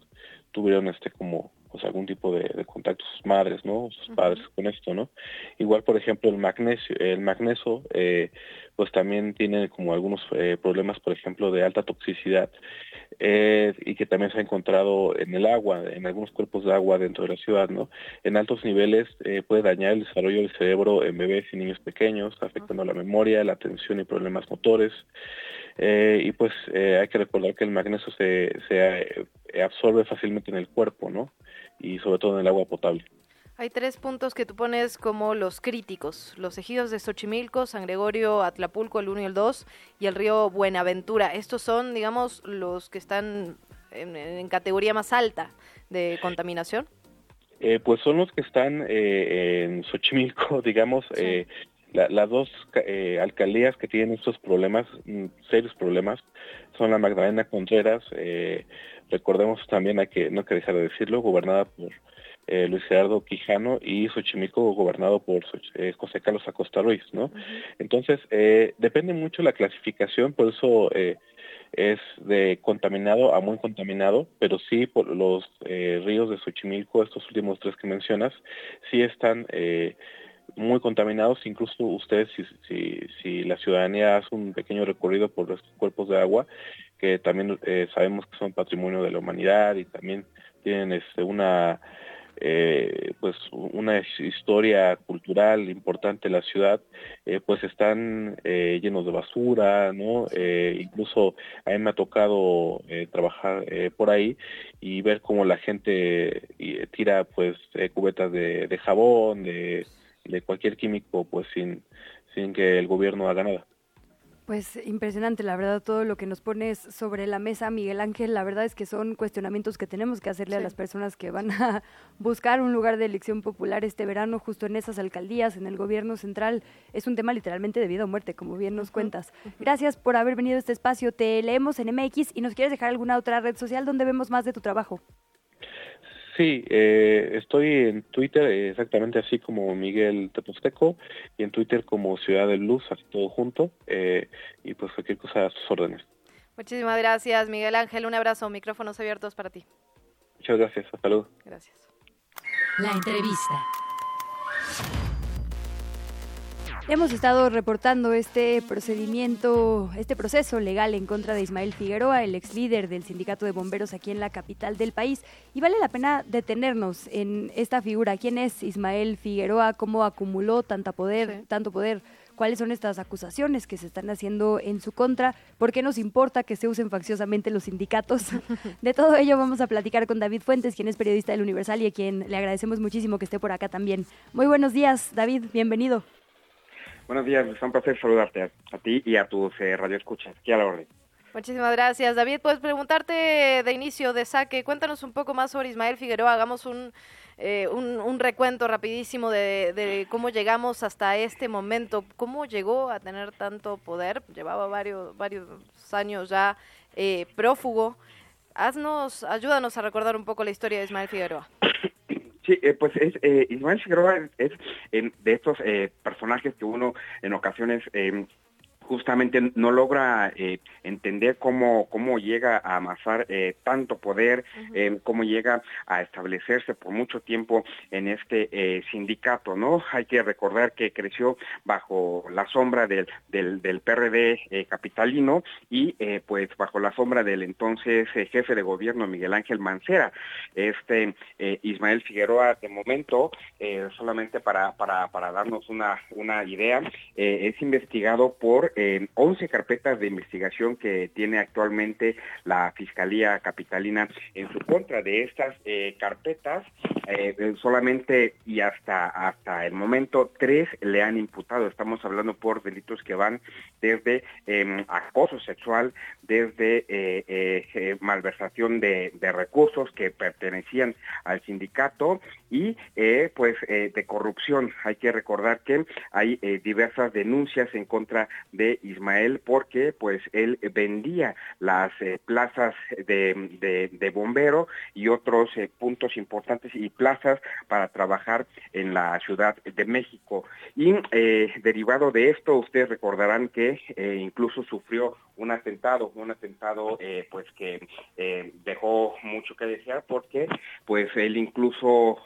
tuvieron este como pues algún tipo de, contacto sus madres, ¿no? Sus padres con esto, ¿no? Igual, por ejemplo, el magnesio, el magnesio, eh, pues también tiene como algunos eh, problemas, por ejemplo, de alta toxicidad eh, y que también se ha encontrado en el agua, en algunos cuerpos de agua dentro de la ciudad, ¿no? En altos niveles puede dañar el desarrollo del cerebro en bebés y niños pequeños, afectando la memoria, la atención y problemas motores. Eh, y pues eh, hay que recordar que el magnesio se, eh, absorbe fácilmente en el cuerpo, ¿no? Y sobre todo en el agua potable. Hay tres puntos que tú pones como los críticos, los ejidos de Xochimilco, San Gregorio, Atlapulco, el 1 y el 2, y el río Buenaventura. Estos son, digamos, los que están en, categoría más alta de contaminación. pues son los que están en Xochimilco, digamos, las dos eh, alcaldías que tienen estos problemas, mm, serios problemas, son la Magdalena Contreras, eh, recordemos también, hay que, no hay que dejar de decirlo, gobernada por eh, Luis Gerardo Quijano y Xochimilco gobernado por eh, José Carlos Acosta Ruiz, ¿no? Entonces, depende mucho la clasificación, por eso es de contaminado a muy contaminado, pero sí por los ríos de Xochimilco, estos últimos tres que mencionas, sí están muy contaminados, incluso ustedes, si, si, si, la ciudadanía hace un pequeño recorrido por los cuerpos de agua, que también eh, sabemos que son patrimonio de la humanidad y también tienen este, una eh, pues una historia cultural importante en la ciudad, eh, pues están llenos de basura, ¿no? incluso a mí me ha tocado trabajar por ahí y ver cómo la gente tira pues cubetas de, de jabón, de de cualquier químico pues sin, sin que el gobierno haga nada. Pues impresionante, la verdad, todo lo que nos pones sobre la mesa, Miguel Ángel. La verdad es que son cuestionamientos que tenemos que hacerle a las personas que van a buscar un lugar de elección popular este verano, justo en esas alcaldías, en el gobierno central. Es un tema literalmente de vida o muerte, como bien nos cuentas. Gracias por haber venido a este espacio. Te leemos en MX y nos quieres dejar alguna otra red social donde vemos más de tu trabajo. Sí, eh, estoy en Twitter exactamente así como Miguel Teposteco y en Twitter como Ciudad de Luz, así todo junto, eh, y pues cualquier cosa a sus órdenes. Muchísimas gracias, Miguel Ángel. Un abrazo, micrófonos abiertos para ti. Muchas gracias, hasta luego. Gracias. La entrevista. Hemos estado reportando este procedimiento, este proceso legal en contra de Ismael Figueroa, el ex líder del sindicato de bomberos aquí en la capital del país. Y vale la pena detenernos en esta figura. ¿Quién es Ismael Figueroa? ¿Cómo acumuló tanta poder, tanto poder? ¿Cuáles son estas acusaciones que se están haciendo en su contra? ¿Por qué nos importa que se usen facciosamente los sindicatos? De todo ello vamos a platicar con David Fuentes, quien es periodista del Universal y a quien le agradecemos muchísimo que esté por acá también. Muy buenos días, David, bienvenido. Buenos días, es un placer saludarte a, ti y a tus eh, radioescuchas. Aquí a la orden. Muchísimas gracias. David, puedes preguntarte de inicio, de saque, cuéntanos un poco más sobre Ismael Figueroa, hagamos un, eh, un, recuento rapidísimo de, cómo llegamos hasta este momento, cómo llegó a tener tanto poder, llevaba varios, varios años ya eh, prófugo. Haznos, ayúdanos a recordar un poco la historia de Ismael Figueroa. Sí, eh, pues es, eh, Ismael Figueroa es, de estos eh, personajes que uno en ocasiones justamente no logra eh, entender cómo, cómo llega a amasar eh, tanto poder, eh, cómo llega a establecerse por mucho tiempo en este sindicato, ¿no? Hay que recordar que creció bajo la sombra del, del, del PRD capitalino y pues bajo la sombra del entonces jefe de gobierno Miguel Ángel Mancera. Este Ismael Figueroa, de momento, solamente para, para, para darnos una, una idea, es investigado por 11 carpetas de investigación que tiene actualmente la Fiscalía Capitalina en su contra. De estas eh, carpetas, eh, solamente y hasta, hasta el momento tres le han imputado. Estamos hablando por delitos que van desde em, acoso sexual, desde eh, malversación de, de, recursos que pertenecían al sindicato y pues de corrupción. Hay que recordar que hay diversas denuncias en contra de Ismael porque pues él vendía las eh, plazas de, bombero y otros eh, puntos importantes y plazas para trabajar en la Ciudad de México. Y eh, derivado de esto, ustedes recordarán que incluso sufrió un atentado, un atentado pues que dejó mucho que desear porque pues él incluso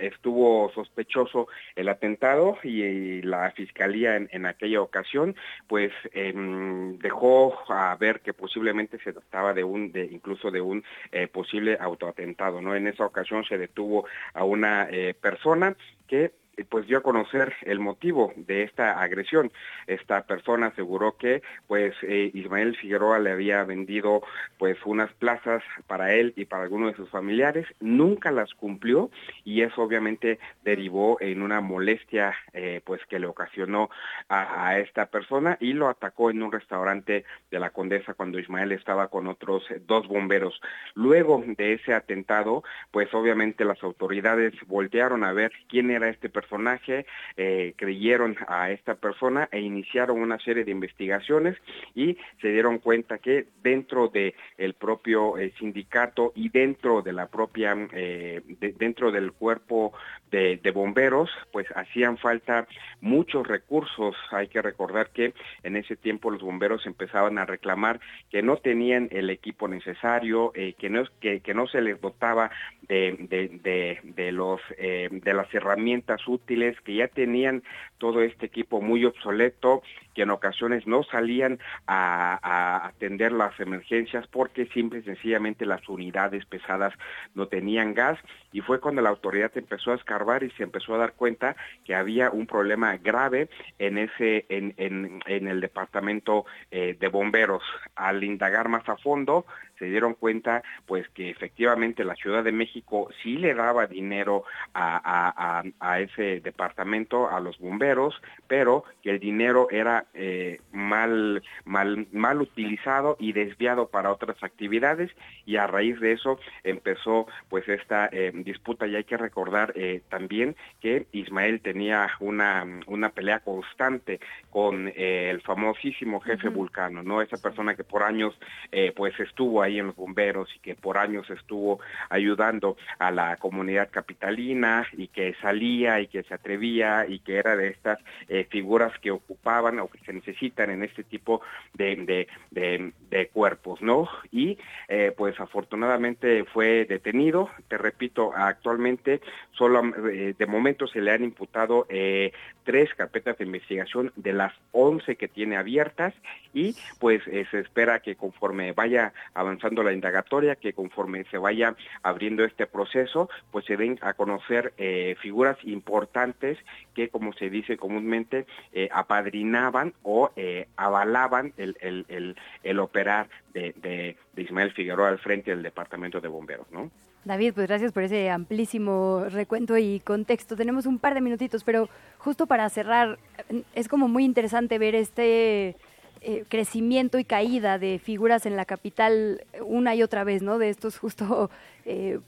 estuvo sospechoso el atentado y, la fiscalía en, aquella ocasión pues em, dejó a ver que posiblemente se trataba de un, de incluso de un eh, posible autoatentado, ¿no? En esa ocasión se detuvo a una eh, persona que pues dio a conocer el motivo de esta agresión. Esta persona aseguró que pues eh, Ismael Figueroa le había vendido pues unas plazas para él y para algunos de sus familiares, nunca las cumplió y eso obviamente derivó en una molestia eh, pues que le ocasionó a, a, esta persona y lo atacó en un restaurante de la Condesa cuando Ismael estaba con otros dos bomberos. Luego de ese atentado, pues obviamente las autoridades voltearon a ver quién era este personaje personaje, eh, creyeron a esta persona e iniciaron una serie de investigaciones y se dieron cuenta que dentro de el propio eh, sindicato y dentro de la propia, eh, dentro del cuerpo de, bomberos, pues hacían falta muchos recursos. Hay que recordar que en ese tiempo los bomberos empezaban a reclamar que no tenían el equipo necesario, que no que, que, no se les dotaba de, de, de los de las herramientas útiles, que ya tenían todo este equipo muy obsoleto, que en ocasiones no salían a, atender las emergencias porque simple y sencillamente las unidades pesadas no tenían gas. Y fue cuando la autoridad empezó a escarbar y se empezó a dar cuenta que había un problema grave en ese en, en, el departamento eh, de bomberos. Al indagar más a fondo se dieron cuenta pues que efectivamente la Ciudad de México sí le daba dinero a, a, ese departamento, a los bomberos, pero que el dinero era eh, mal, mal, mal utilizado y desviado para otras actividades y a raíz de eso empezó pues esta eh, disputa. Y hay que recordar eh, también que Ismael tenía una, una pelea constante con el famosísimo jefe Vulcano, ¿no? Esa persona que por años pues estuvo ahí en los bomberos y que por años estuvo ayudando a la comunidad capitalina y que salía y que se atrevía y que era de estas eh, figuras que ocupaban o que se necesitan en este tipo de, cuerpos, ¿no? Y eh, pues afortunadamente fue detenido, te repito, actualmente solo eh, de momento se le han imputado tres carpetas de investigación de las once que tiene abiertas y pues se espera que conforme vaya avanzando la indagatoria, que conforme se vaya abriendo este proceso, pues se den a conocer eh, figuras importantes que, como se dice comúnmente, eh, apadrinaban o eh, avalaban el, el, el, operar de, de, Ismael Figueroa al frente del Departamento de Bomberos, ¿no? David, pues gracias por ese amplísimo recuento y contexto. Tenemos un par de minutitos, pero justo para cerrar, es como muy interesante ver este eh, crecimiento y caída de figuras en la capital una y otra vez, ¿no? De estos justo eh,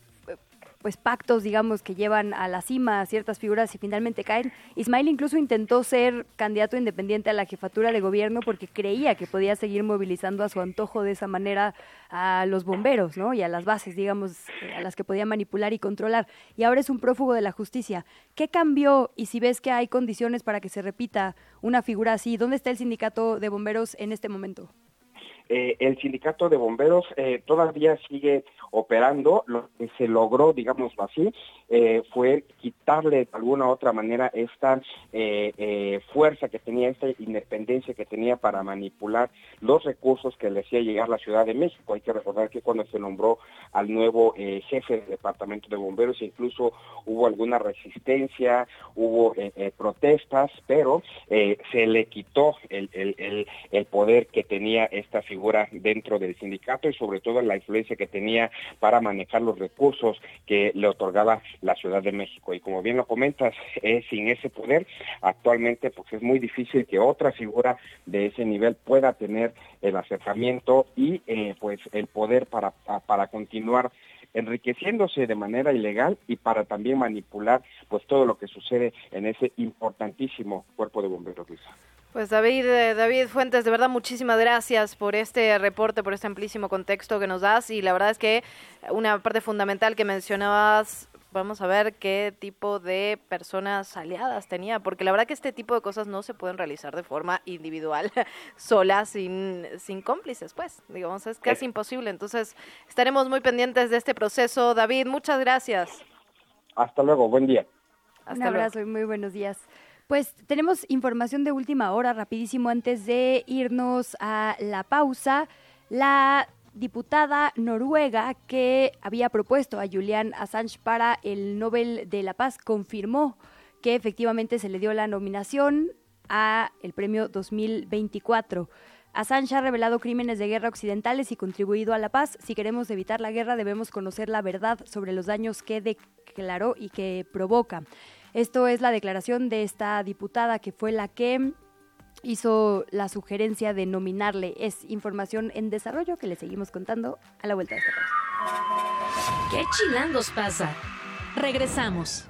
pues pactos, digamos, que llevan a la cima a ciertas figuras y finalmente caen. Ismael incluso intentó ser candidato independiente a la jefatura de gobierno porque creía que podía seguir movilizando a su antojo de esa manera a los bomberos, ¿no? Y a las bases, digamos, a las que podía manipular y controlar. Y ahora es un prófugo de la justicia. ¿Qué cambió? Y si ves que hay condiciones para que se repita una figura así, ¿dónde está el sindicato de bomberos en este momento? Eh, el sindicato de bomberos eh, todavía sigue operando. Lo que se logró, digámoslo así, eh, fue quitarle de alguna u otra manera esta fuerza que tenía, esta independencia que tenía para manipular los recursos que le hacía llegar la Ciudad de México. Hay que recordar que cuando se nombró al nuevo jefe del departamento de bomberos, incluso hubo alguna resistencia, hubo protestas, pero se le quitó el, poder que tenía esta figura figura dentro del sindicato y sobre todo la influencia que tenía para manejar los recursos que le otorgaba la Ciudad de México. Y como bien lo comentas, eh, sin ese poder, actualmente pues es muy difícil que otra figura de ese nivel pueda tener el acercamiento y eh, pues el poder para, para continuar enriqueciéndose de manera ilegal y para también manipular pues todo lo que sucede en ese importantísimo cuerpo de bomberos, Luisa. Pues David, eh, David Fuentes, de verdad muchísimas gracias por este reporte, por este amplísimo contexto que nos das y la verdad es que una parte fundamental que mencionabas, vamos a ver qué tipo de personas aliadas tenía, porque la verdad que este tipo de cosas no se pueden realizar de forma individual, sola, sin, sin cómplices, pues, digamos, es casi imposible. Entonces, estaremos muy pendientes de este proceso. David, muchas gracias. Hasta luego, buen día. Hasta Un abrazo y muy buenos días. Pues tenemos información de última hora, rapidísimo, antes de irnos a la pausa. La diputada noruega que había propuesto a Julian Assange para el Nobel de la Paz confirmó que efectivamente se le dio la nominación a el premio 2024. Assange ha revelado crímenes de guerra occidentales y contribuido a la paz. Si queremos evitar la guerra, debemos conocer la verdad sobre los daños que declaró y que provoca. Esto es la declaración de esta diputada que fue la que hizo la sugerencia de nominarle. Es información en desarrollo que le seguimos contando a la vuelta de esta pausa. ¿Qué chilangos pasa? Regresamos.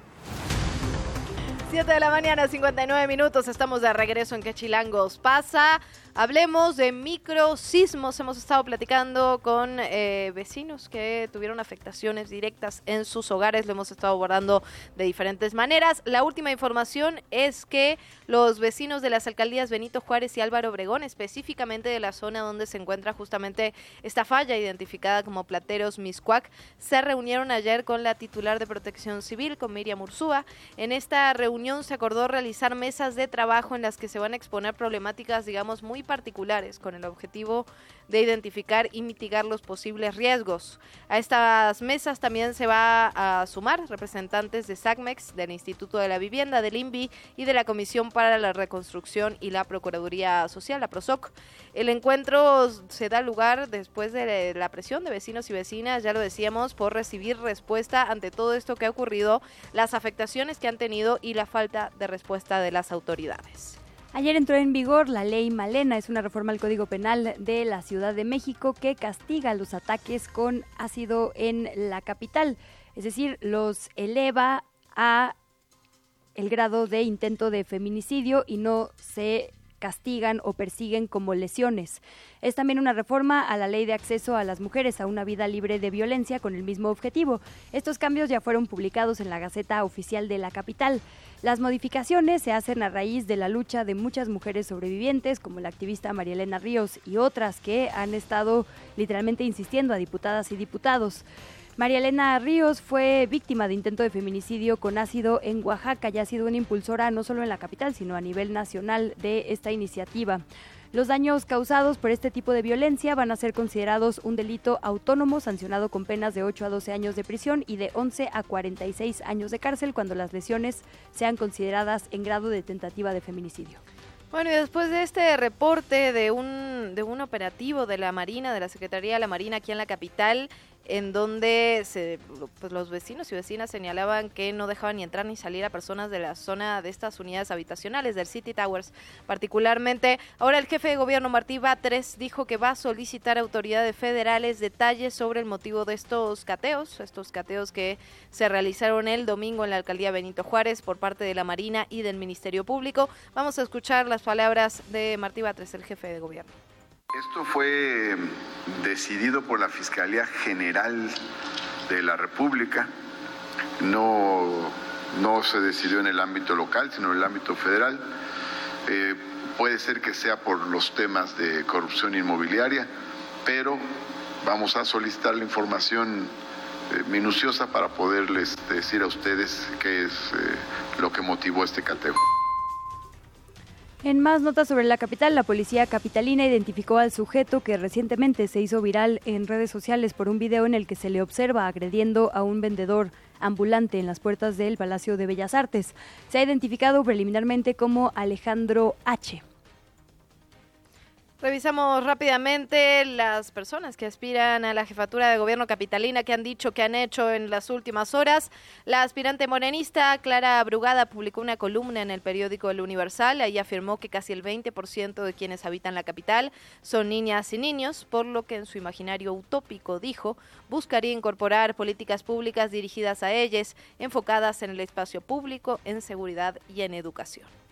7 de la mañana, 59 minutos. Estamos de regreso en ¿Qué chilangos pasa? Hablemos de microsismos. Hemos estado platicando con eh, vecinos que tuvieron afectaciones directas en sus hogares. Lo hemos estado abordando de diferentes maneras. La última información es que los vecinos de las alcaldías Benito Juárez y Álvaro Obregón, específicamente de la zona donde se encuentra justamente esta falla identificada como Plateros Miscuac, se reunieron ayer con la titular de Protección Civil, con Miriam Ursúa. En esta reunión se acordó realizar mesas de trabajo en las que se van a exponer problemáticas, digamos, muy particulares con el objetivo de identificar y mitigar los posibles riesgos. A estas mesas también se va a sumar representantes de SACMEX, del Instituto de la Vivienda, del INVI y de la Comisión para la Reconstrucción y la Procuraduría Social, la PROSOC. El encuentro se da lugar después de la presión de vecinos y vecinas, ya lo decíamos, por recibir respuesta ante todo esto que ha ocurrido, las afectaciones que han tenido y la falta de respuesta de las autoridades. Ayer entró en vigor la ley Malena, es una reforma al Código Penal de la Ciudad de México que castiga los ataques con ácido en la capital, es decir, los eleva a el grado de intento de feminicidio y no se castigan o persiguen como lesiones. Es también una reforma a la ley de acceso a las mujeres a una vida libre de violencia con el mismo objetivo. Estos cambios ya fueron publicados en la Gaceta Oficial de la capital. Las modificaciones se hacen a raíz de la lucha de muchas mujeres sobrevivientes, como la activista María Elena Ríos y otras que han estado literalmente insistiendo a diputadas y diputados. María Elena Ríos fue víctima de intento de feminicidio con ácido en Oaxaca y ha sido una impulsora no solo en la capital, sino a nivel nacional de esta iniciativa. Los daños causados por este tipo de violencia van a ser considerados un delito autónomo sancionado con penas de 8 a 12 años de prisión y de 11 a 46 años de cárcel cuando las lesiones sean consideradas en grado de tentativa de feminicidio. Bueno, y después de este reporte de un, de un operativo de la Marina, de la Secretaría de la Marina aquí en la capital, en donde se, pues los vecinos y vecinas señalaban que no dejaban ni entrar ni salir a personas de la zona de estas unidades habitacionales del City Towers. Particularmente, ahora el jefe de gobierno Martí Batres dijo que va a solicitar a autoridades federales detalles sobre el motivo de estos cateos, estos cateos que se realizaron el domingo en la alcaldía Benito Juárez por parte de la Marina y del Ministerio Público. Vamos a escuchar las palabras de Martí Batres, el jefe de gobierno. Esto fue decidido por la Fiscalía General de la República. No, no se decidió en el ámbito local, sino en el ámbito federal. Eh, puede ser que sea por los temas de corrupción inmobiliaria, pero vamos a solicitar la información eh, minuciosa para poderles decir a ustedes qué es eh, lo que motivó este cateo. En más notas sobre la capital, la policía capitalina identificó al sujeto que recientemente se hizo viral en redes sociales por un video en el que se le observa agrediendo a un vendedor ambulante en las puertas del Palacio de Bellas Artes. Se ha identificado preliminarmente como Alejandro H. Revisamos rápidamente las personas que aspiran a la jefatura de gobierno capitalina que han dicho que han hecho en las últimas horas. La aspirante morenista Clara Brugada publicó una columna en el periódico El Universal. Ahí afirmó que casi el 20% de quienes habitan la capital son niñas y niños, por lo que en su imaginario utópico dijo buscaría incorporar políticas públicas dirigidas a ellas, enfocadas en el espacio público, en seguridad y en educación.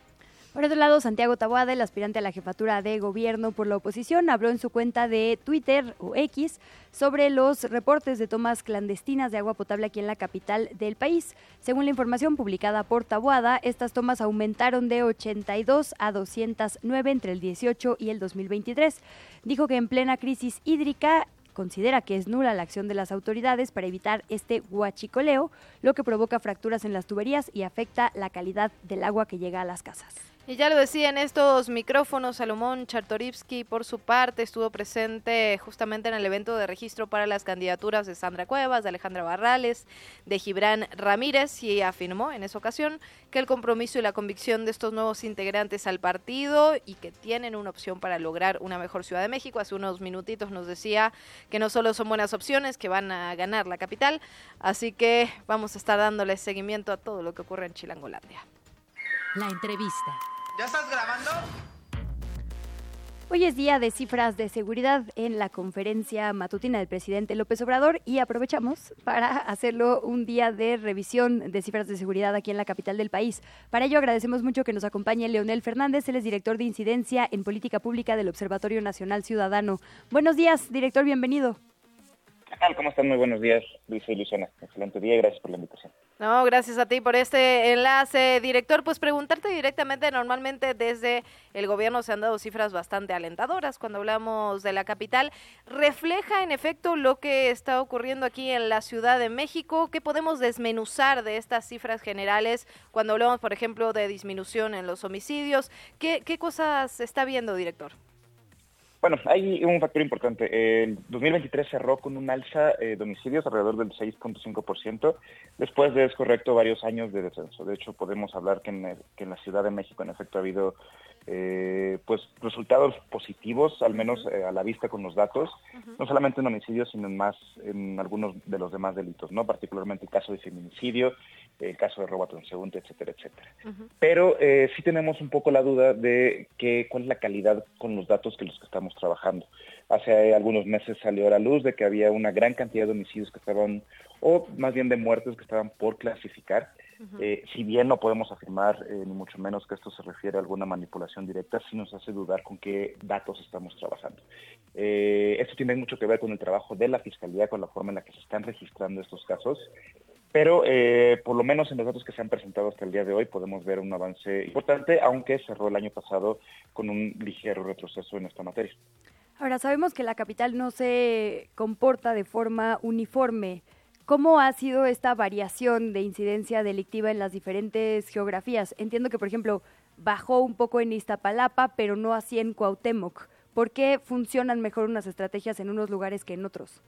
Por otro lado, Santiago Taboada, el aspirante a la jefatura de gobierno por la oposición, habló en su cuenta de Twitter o X sobre los reportes de tomas clandestinas de agua potable aquí en la capital del país. Según la información publicada por Taboada, estas tomas aumentaron de 82 a 209 entre el 18 y el 2023. Dijo que en plena crisis hídrica considera que es nula la acción de las autoridades para evitar este huachicoleo, lo que provoca fracturas en las tuberías y afecta la calidad del agua que llega a las casas. Y ya lo decía en estos micrófonos, Salomón Chartorivsky, por su parte, estuvo presente justamente en el evento de registro para las candidaturas de Sandra Cuevas, de Alejandra Barrales, de Gibran Ramírez, y afirmó en esa ocasión que el compromiso y la convicción de estos nuevos integrantes al partido y que tienen una opción para lograr una mejor Ciudad de México. Hace unos minutitos nos decía que no solo son buenas opciones, que van a ganar la capital, así que vamos a estar dándole seguimiento a todo lo que ocurre en Chilangolandia. La entrevista. ¿Ya estás grabando? Hoy es día de cifras de seguridad en la conferencia matutina del presidente López Obrador y aprovechamos para hacerlo un día de revisión de cifras de seguridad aquí en la capital del país. Para ello agradecemos mucho que nos acompañe Leonel Fernández, él es director de incidencia en política pública del Observatorio Nacional Ciudadano. Buenos días, director, bienvenido. ¿Cómo están? Muy buenos días, Luis y Luciana. Excelente día y gracias por la invitación. No, gracias a ti por este enlace. Director, pues preguntarte directamente, normalmente desde el gobierno se han dado cifras bastante alentadoras cuando hablamos de la capital. ¿Refleja en efecto lo que está ocurriendo aquí en la Ciudad de México? ¿Qué podemos desmenuzar de estas cifras generales cuando hablamos, por ejemplo, de disminución en los homicidios? ¿Qué, qué cosas está viendo, director? Bueno, hay un factor importante. El 2023 cerró con un alza eh, de homicidios alrededor del 6.5%, después de, es correcto, varios años de descenso. De hecho, podemos hablar que en, que en la Ciudad de México, en efecto, ha habido eh, pues resultados positivos, al menos eh, a la vista con los datos, no solamente en homicidios, sino en más en algunos de los demás delitos, no particularmente el caso de feminicidio, el caso de robo a transeúnte, etcétera, etcétera. Pero eh, sí tenemos un poco la duda de que, cuál es la calidad con los datos que los que estamos trabajando. Hace algunos meses salió a la luz de que había una gran cantidad de homicidios que estaban, o más bien de muertes que estaban por clasificar, eh, si bien no podemos afirmar, eh, ni mucho menos que esto se refiere a alguna manipulación directa, sí nos hace dudar con qué datos estamos trabajando. Eh, esto tiene mucho que ver con el trabajo de la Fiscalía, con la forma en la que se están registrando estos casos, pero por lo menos en los datos que se han presentado hasta el día de hoy podemos ver un avance importante, aunque cerró el año pasado con un ligero retroceso en esta materia. Ahora, sabemos que la capital no se comporta de forma uniforme. ¿Cómo ha sido esta variación de incidencia delictiva en las diferentes geografías? Entiendo que, por ejemplo, bajó un poco en Iztapalapa, pero no así en Cuauhtémoc. ¿Por qué funcionan mejor unas estrategias en unos lugares que en otros?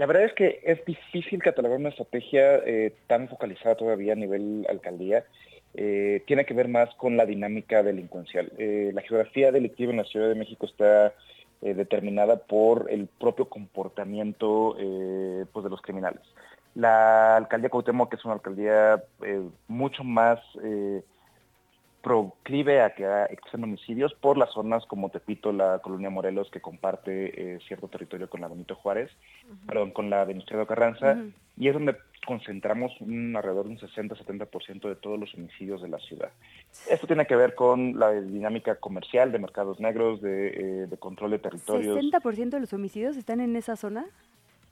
La verdad es que es difícil catalogar una estrategia eh, tan focalizada todavía a nivel alcaldía. Eh, tiene que ver más con la dinámica delincuencial. Eh, la geografía delictiva en la Ciudad de México está determinada por el propio comportamiento pues de los criminales. La alcaldía Cuauhtémoc, que es una alcaldía mucho más proclive a que existan homicidios por las zonas como Tepito, la colonia Morelos, que comparte eh, cierto territorio con la Benito Juárez, perdón, con la Venustiano Carranza, y es donde concentramos un, alrededor de un 60-70% de todos los homicidios de la ciudad. Esto tiene que ver con la dinámica comercial de mercados negros, de, eh, control de territorios. ¿60% de los homicidios están en esa zona?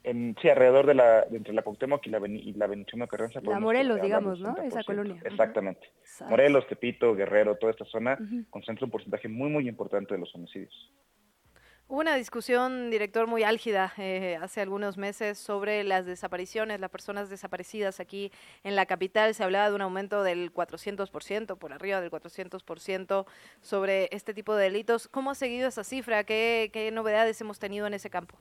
En, sí, alrededor de la entre la Cuauhtémoc y la, y la Carranza. La Morelos, digamos, ¿no? Esa colonia. Exactamente. Morelos, Tepito, Guerrero, toda esta zona concentra un porcentaje muy, muy importante de los homicidios. Hubo una discusión, director, muy álgida eh, hace algunos meses sobre las desapariciones, las personas desaparecidas aquí en la capital. Se hablaba de un aumento del 400%, por arriba del 400% sobre este tipo de delitos. ¿Cómo ha seguido esa cifra? ¿Qué, qué novedades hemos tenido en ese campo?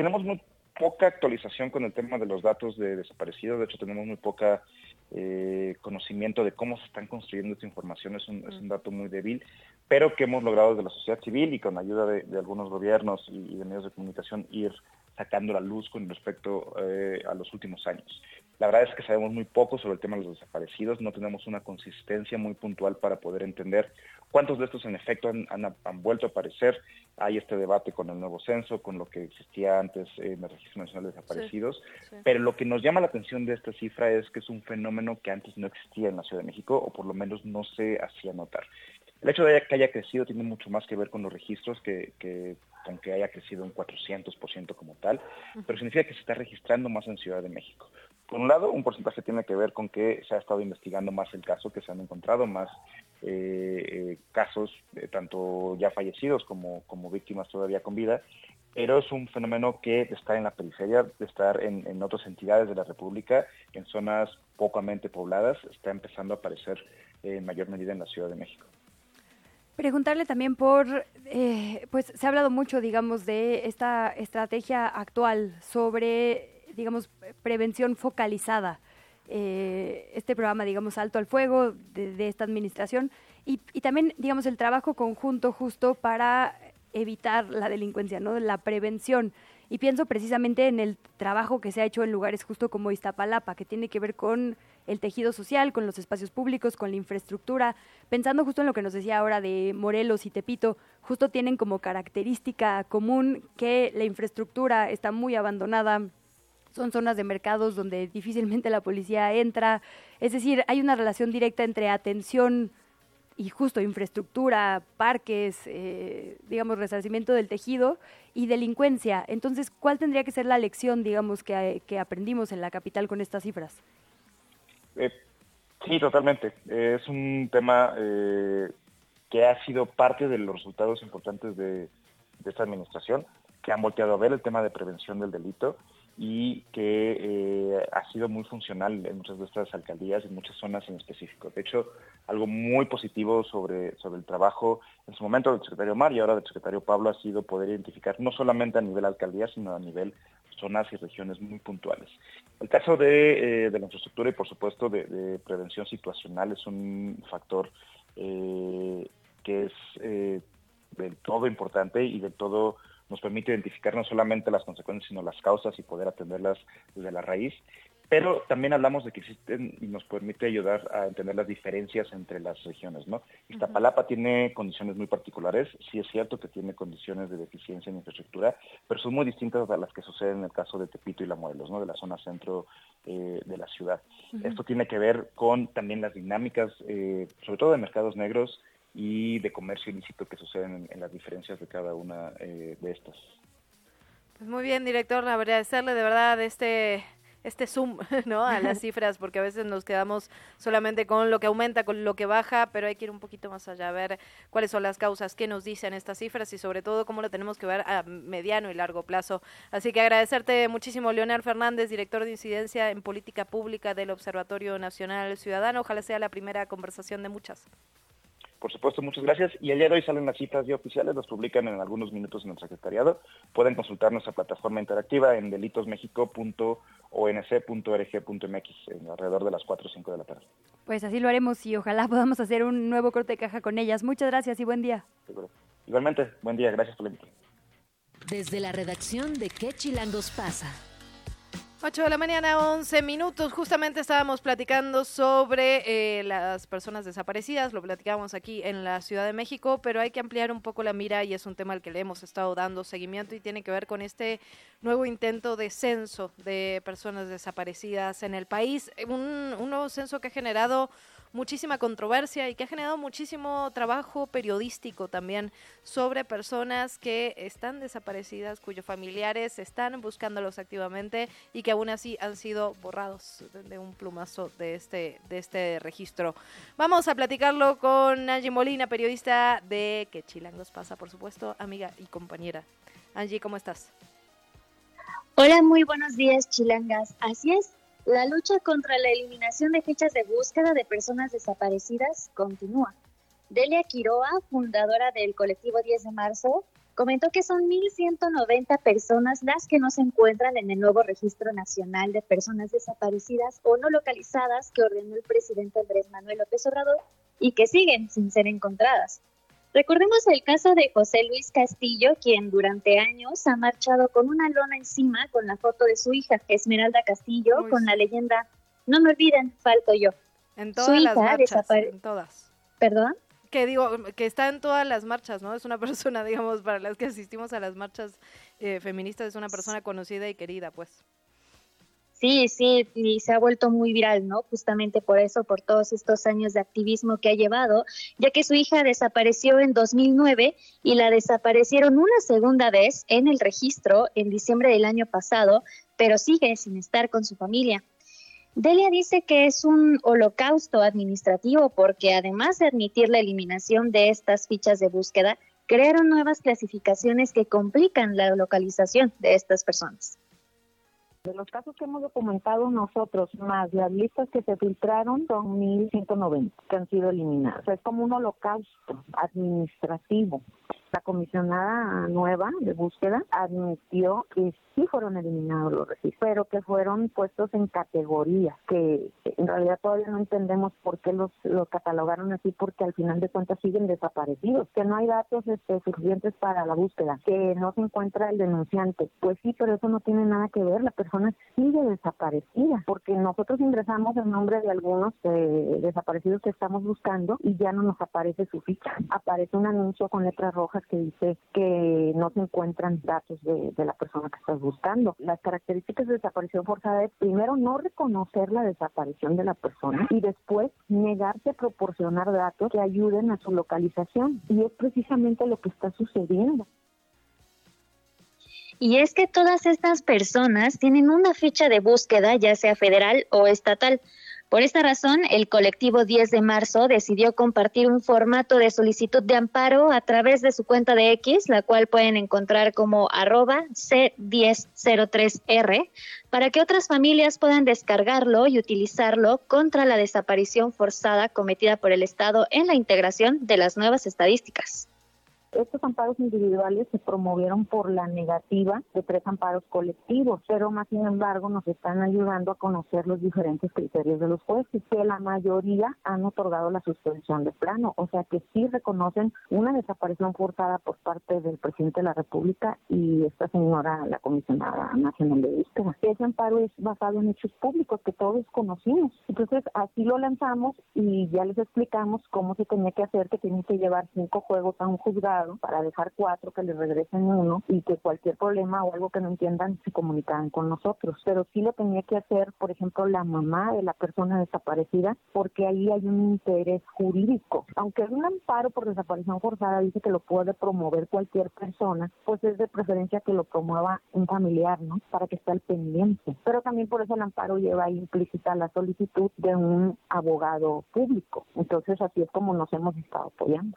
Tenemos muy poca actualización con el tema de los datos de desaparecidos, de hecho tenemos muy poca eh, conocimiento de cómo se están construyendo esta información, es un, es un, dato muy débil, pero que hemos logrado desde la sociedad civil y con ayuda de, algunos gobiernos y, de medios de comunicación ir sacando la luz con respecto eh, a los últimos años. La verdad es que sabemos muy poco sobre el tema de los desaparecidos, no tenemos una consistencia muy puntual para poder entender cuántos de estos en efecto han, han, vuelto a aparecer. Hay este debate con el nuevo censo, con lo que existía antes en el Registro Nacional de Desaparecidos, pero lo que nos llama la atención de esta cifra es que es un fenómeno que antes no existía en la Ciudad de México o por lo menos no se hacía notar. El hecho de que haya crecido tiene mucho más que ver con los registros que, que con que haya crecido un 400% como tal, pero significa que se está registrando más en Ciudad de México. Por un lado, un porcentaje tiene que ver con que se ha estado investigando más el caso, que se han encontrado más eh, eh, casos, tanto ya fallecidos como, como víctimas todavía con vida, pero es un fenómeno que de estar en la periferia, de estar en, en otras entidades de la República, en zonas pocamente pobladas, está empezando a aparecer en mayor medida en la Ciudad de México. Preguntarle también por, eh, pues se ha hablado mucho, digamos, de esta estrategia actual sobre, digamos, prevención focalizada. Eh, este programa, digamos, Alto al Fuego de, esta administración y, y, también, digamos, el trabajo conjunto justo para evitar la delincuencia, ¿no? La prevención. Y pienso precisamente en el trabajo que se ha hecho en lugares justo como Iztapalapa, que tiene que ver con el tejido social, con los espacios públicos, con la infraestructura. Pensando justo en lo que nos decía ahora de Morelos y Tepito, justo tienen como característica común que la infraestructura está muy abandonada, son zonas de mercados donde difícilmente la policía entra. Es decir, hay una relación directa entre atención y justo infraestructura, parques, eh, digamos, resarcimiento del tejido y delincuencia. Entonces, ¿cuál tendría que ser la lección, digamos, que, que aprendimos en la capital con estas cifras? Eh, sí, totalmente. es un tema eh, que ha sido parte de los resultados importantes de, de, esta administración, que han volteado a ver el tema de prevención del delito y que eh, ha sido muy funcional en muchas de estas alcaldías, en muchas zonas en específico. De hecho, algo muy positivo sobre, sobre el trabajo en su momento del secretario Mar y ahora del secretario Pablo ha sido poder identificar no solamente a nivel alcaldía, sino a nivel zonas y regiones muy puntuales. El caso de, eh, de la infraestructura y por supuesto de, prevención situacional es un factor eh, que es del todo importante y del todo nos permite identificar no solamente las consecuencias, sino las causas y poder atenderlas desde la raíz. Pero también hablamos de que existen y nos permite ayudar a entender las diferencias entre las regiones, ¿no? Iztapalapa tiene condiciones muy particulares, sí es cierto que tiene condiciones de deficiencia en infraestructura, pero son muy distintas a las que suceden en el caso de Tepito y La Morelos, ¿no? De la zona centro eh, de la ciudad. Esto tiene que ver con también las dinámicas, eh, sobre todo de mercados negros, y de comercio ilícito que suceden en, las diferencias de cada una eh, de estas. Pues muy bien, director, agradecerle de verdad este este zoom ¿no? a las cifras, porque a veces nos quedamos solamente con lo que aumenta, con lo que baja, pero hay que ir un poquito más allá, a ver cuáles son las causas, qué nos dicen estas cifras y sobre todo cómo lo tenemos que ver a mediano y largo plazo. Así que agradecerte muchísimo, Leonel Fernández, director de incidencia en política pública del Observatorio Nacional Ciudadano. Ojalá sea la primera conversación de muchas. Por supuesto, muchas gracias. Y el día de hoy salen las cifras ya oficiales, las publican en algunos minutos en el secretariado. Pueden consultar nuestra plataforma interactiva en delitosmexico.onc.rg.mx alrededor de las 4 o 5 de la tarde. Pues así lo haremos y ojalá podamos hacer un nuevo corte de caja con ellas. Muchas gracias y buen día. Seguro. Igualmente, buen día, gracias por la invitación. Desde la redacción de ¿Qué Chilangos pasa? 8 de la mañana, 11 minutos. Justamente estábamos platicando sobre eh, las personas desaparecidas, lo platicamos aquí en la Ciudad de México, pero hay que ampliar un poco la mira y es un tema al que le hemos estado dando seguimiento y tiene que ver con este nuevo intento de censo de personas desaparecidas en el país. Un nuevo censo que ha generado muchísima controversia y que ha generado muchísimo trabajo periodístico también sobre personas que están desaparecidas, cuyos familiares están buscándolos activamente y que aún así han sido borrados de un plumazo de este, de este registro. Vamos a platicarlo con Angie Molina, periodista de Que Chilangos pasa, por supuesto, amiga y compañera. Angie, ¿cómo estás? Hola, muy buenos días, Chilangas. Así es, la lucha contra la eliminación de fichas de búsqueda de personas desaparecidas continúa. Delia Quiroa, fundadora del colectivo 10 de marzo, comentó que son 1.190 personas las que no se encuentran en el nuevo registro nacional de personas desaparecidas o no localizadas que ordenó el presidente Andrés Manuel López Obrador y que siguen sin ser encontradas. Recordemos el caso de José Luis Castillo, quien durante años ha marchado con una lona encima con la foto de su hija, Esmeralda Castillo, con la leyenda No me olviden, falto yo. En todas las marchas, en todas. ¿Perdón? Que digo, que está en todas las marchas, ¿no? Es una persona, digamos, para las que asistimos a las marchas eh, feministas, es una persona conocida y querida, pues. Sí, sí, y se ha vuelto muy viral, ¿no? Justamente por eso, por todos estos años de activismo que ha llevado, ya que su hija desapareció en 2009 y la desaparecieron una segunda vez en el registro en diciembre del año pasado, pero sigue sin estar con su familia. Delia dice que es un holocausto administrativo porque además de admitir la eliminación de estas fichas de búsqueda, crearon nuevas clasificaciones que complican la localización de estas personas. De los casos que hemos documentado nosotros, más las listas que se filtraron, son 1.190 que han sido eliminadas. es como un holocausto administrativo. La comisionada nueva de búsqueda admitió que sí fueron eliminados los registros, pero que fueron puestos en categorías, que en realidad todavía no entendemos por qué los, los catalogaron así, porque al final de cuentas siguen desaparecidos, que no hay datos este, suficientes para la búsqueda, que no se encuentra el denunciante. Pues sí, pero eso no tiene nada que ver, la persona sigue desaparecida, porque nosotros ingresamos el nombre de algunos eh, desaparecidos que estamos buscando y ya no nos aparece su ficha, aparece un anuncio con letras rojas que dice que no se encuentran datos de, de la persona que estás buscando. Las características de desaparición forzada es primero no reconocer la desaparición de la persona y después negarse a proporcionar datos que ayuden a su localización. Y es precisamente lo que está sucediendo. Y es que todas estas personas tienen una ficha de búsqueda, ya sea federal o estatal. Por esta razón, el colectivo 10 de marzo decidió compartir un formato de solicitud de amparo a través de su cuenta de X, la cual pueden encontrar como arroba C1003R, para que otras familias puedan descargarlo y utilizarlo contra la desaparición forzada cometida por el Estado en la integración de las nuevas estadísticas. Estos amparos individuales se promovieron por la negativa de tres amparos colectivos, pero más sin embargo nos están ayudando a conocer los diferentes criterios de los jueces, que la mayoría han otorgado la suspensión de plano, o sea que sí reconocen una desaparición forzada por parte del presidente de la República y esta señora, la comisionada nacional de búsqueda. Ese amparo es basado en hechos públicos que todos conocimos. Entonces así lo lanzamos y ya les explicamos cómo se tenía que hacer, que tienen que llevar cinco juegos a un juzgado para dejar cuatro, que les regresen uno y que cualquier problema o algo que no entiendan se comunicaran con nosotros. Pero sí lo tenía que hacer, por ejemplo, la mamá de la persona desaparecida, porque ahí hay un interés jurídico. Aunque un amparo por desaparición forzada dice que lo puede promover cualquier persona, pues es de preferencia que lo promueva un familiar, ¿no? Para que esté al pendiente. Pero también por eso el amparo lleva implícita la solicitud de un abogado público. Entonces así es como nos hemos estado apoyando.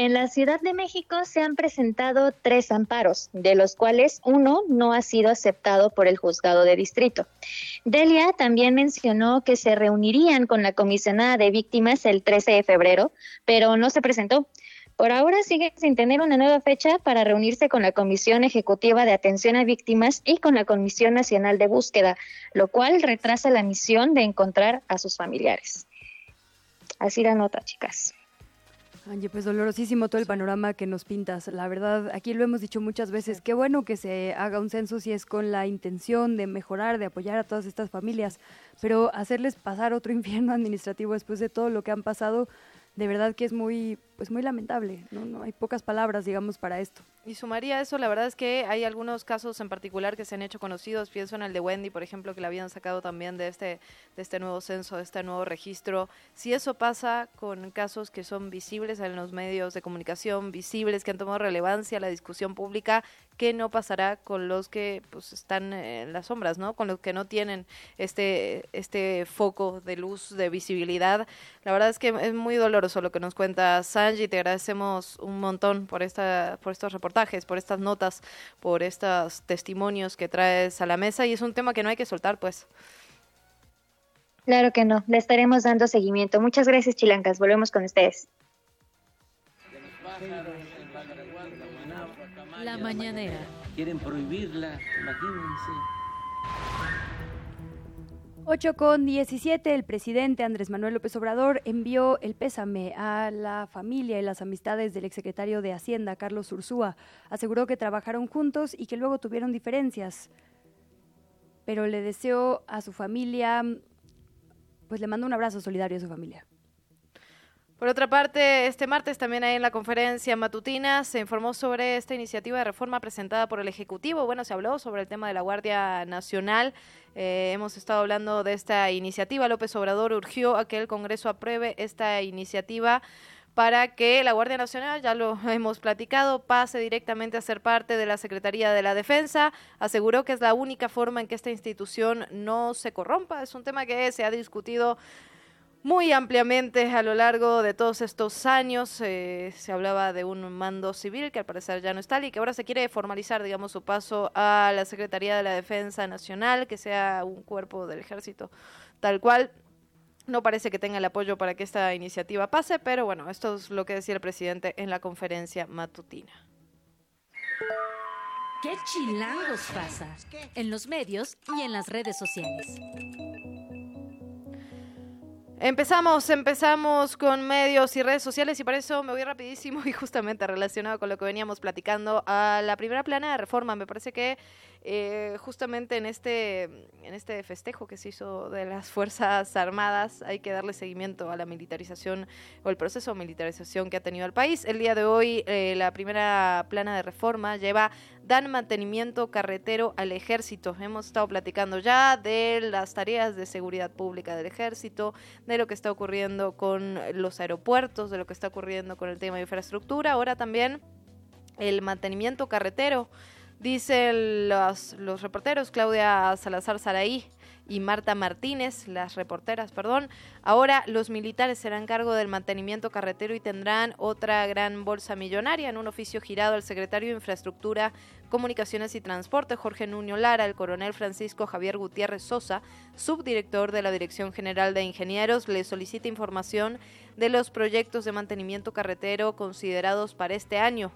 En la Ciudad de México se han presentado tres amparos, de los cuales uno no ha sido aceptado por el juzgado de distrito. Delia también mencionó que se reunirían con la comisionada de víctimas el 13 de febrero, pero no se presentó. Por ahora sigue sin tener una nueva fecha para reunirse con la Comisión Ejecutiva de Atención a Víctimas y con la Comisión Nacional de Búsqueda, lo cual retrasa la misión de encontrar a sus familiares. Así la nota, chicas. Angie, pues dolorosísimo todo el panorama que nos pintas. La verdad, aquí lo hemos dicho muchas veces, qué bueno que se haga un censo si es con la intención de mejorar, de apoyar a todas estas familias, pero hacerles pasar otro infierno administrativo después de todo lo que han pasado, de verdad que es muy, pues muy lamentable, ¿no? no hay pocas palabras, digamos, para esto. Y sumaría eso, la verdad es que hay algunos casos en particular que se han hecho conocidos, pienso en el de Wendy, por ejemplo, que la habían sacado también de este, de este nuevo censo, de este nuevo registro. Si eso pasa con casos que son visibles en los medios de comunicación, visibles, que han tomado relevancia a la discusión pública, ¿qué no pasará con los que pues, están en las sombras, ¿no? Con los que no tienen este, este foco de luz, de visibilidad. La verdad es que es muy doloroso lo que nos cuenta Sanji, te agradecemos un montón por, esta, por estos reportajes por estas notas, por estos testimonios que traes a la mesa y es un tema que no hay que soltar, pues. Claro que no, le estaremos dando seguimiento. Muchas gracias, Chilancas. Volvemos con ustedes. La mañanera. Quieren prohibirla, imagínense. 8 con 17, el presidente Andrés Manuel López Obrador envió el pésame a la familia y las amistades del exsecretario de Hacienda, Carlos Ursúa. Aseguró que trabajaron juntos y que luego tuvieron diferencias. Pero le deseó a su familia, pues le mandó un abrazo solidario a su familia. Por otra parte, este martes también ahí en la conferencia matutina se informó sobre esta iniciativa de reforma presentada por el Ejecutivo. Bueno, se habló sobre el tema de la Guardia Nacional. Eh, hemos estado hablando de esta iniciativa. López Obrador urgió a que el Congreso apruebe esta iniciativa para que la Guardia Nacional, ya lo hemos platicado, pase directamente a ser parte de la Secretaría de la Defensa. Aseguró que es la única forma en que esta institución no se corrompa. Es un tema que se ha discutido muy ampliamente a lo largo de todos estos años. Eh, se hablaba de un mando civil que al parecer ya no está y que ahora se quiere formalizar, digamos, su paso a la Secretaría de la Defensa Nacional, que sea un cuerpo del ejército tal cual. No parece que tenga el apoyo para que esta iniciativa pase, pero bueno, esto es lo que decía el presidente en la conferencia matutina. ¿Qué chilangos pasa? En los medios y en las redes sociales. Empezamos, empezamos con medios y redes sociales y por eso me voy rapidísimo y justamente relacionado con lo que veníamos platicando a la primera plana de reforma. Me parece que eh, justamente en este, en este festejo que se hizo de las Fuerzas Armadas hay que darle seguimiento a la militarización o el proceso de militarización que ha tenido el país. El día de hoy eh, la primera plana de reforma lleva dan mantenimiento carretero al ejército. Hemos estado platicando ya de las tareas de seguridad pública del ejército, de lo que está ocurriendo con los aeropuertos, de lo que está ocurriendo con el tema de infraestructura. Ahora también el mantenimiento carretero. Dicen los, los reporteros Claudia Salazar Saraí y Marta Martínez, las reporteras, perdón. Ahora los militares serán cargo del mantenimiento carretero y tendrán otra gran bolsa millonaria en un oficio girado al secretario de Infraestructura, Comunicaciones y Transporte, Jorge Nuño Lara, el coronel Francisco Javier Gutiérrez Sosa, subdirector de la Dirección General de Ingenieros, le solicita información de los proyectos de mantenimiento carretero considerados para este año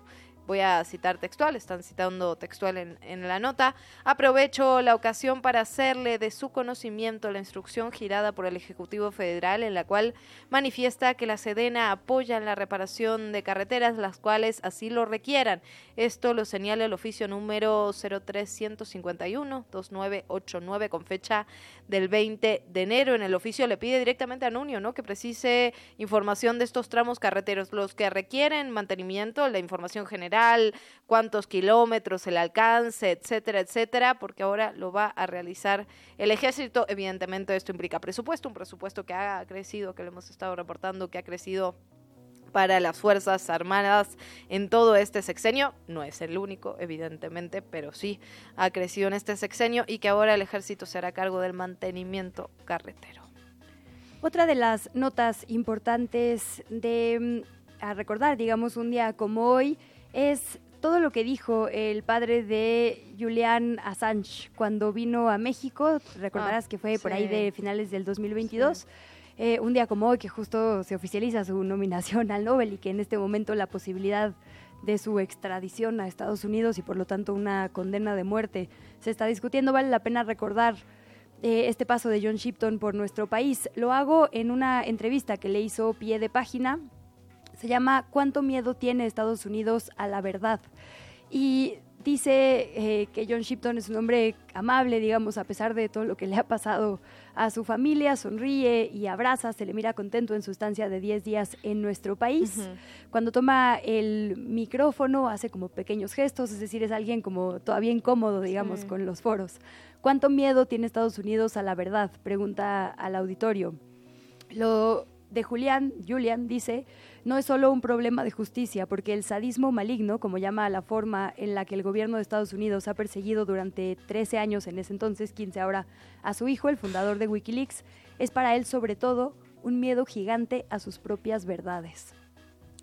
voy a citar textual, están citando textual en, la nota, aprovecho la ocasión para hacerle de su conocimiento la instrucción girada por el Ejecutivo Federal en la cual manifiesta que la Sedena apoya en la reparación de carreteras las cuales así lo requieran. Esto lo señala el oficio número 03151-2989 con fecha del 20 de enero. En el oficio le pide directamente a Nunio ¿no? que precise información de estos tramos carreteros, los que requieren mantenimiento, la información general cuántos kilómetros, el alcance, etcétera, etcétera, porque ahora lo va a realizar el ejército. Evidentemente esto implica presupuesto, un presupuesto que ha crecido, que lo hemos estado reportando, que ha crecido para las Fuerzas Armadas en todo este sexenio. No es el único, evidentemente, pero sí ha crecido en este sexenio y que ahora el ejército se hará cargo del mantenimiento carretero. Otra de las notas importantes de mm, a recordar, digamos, un día como hoy, es todo lo que dijo el padre de Julian Assange cuando vino a México. Recordarás ah, que fue por ahí de finales del 2022. Eh, un día como hoy, que justo se oficializa su nominación al Nobel y que en este momento la posibilidad de su extradición a Estados Unidos y por lo tanto una condena de muerte se está discutiendo. Vale la pena recordar eh, este paso de John Shipton por nuestro país. Lo hago en una entrevista que le hizo pie de página Se llama ¿Cuánto miedo tiene Estados Unidos a la verdad? Y dice eh, que John Shipton es un hombre amable, digamos, a pesar de todo lo que le ha pasado a su familia, sonríe y abraza, se le mira contento en su estancia de 10 días en nuestro país. Cuando toma el micrófono hace como pequeños gestos, es decir, es alguien como todavía incómodo, digamos, con los foros. ¿Cuánto miedo tiene Estados Unidos a la verdad? Pregunta al auditorio. Lo de Julián, Julian dice, no es solo un problema de justicia, porque el sadismo maligno, como llama la forma en la que el gobierno de Estados Unidos ha perseguido durante 13 años, en ese entonces 15 ahora, a su hijo, el fundador de Wikileaks, es para él sobre todo un miedo gigante a sus propias verdades.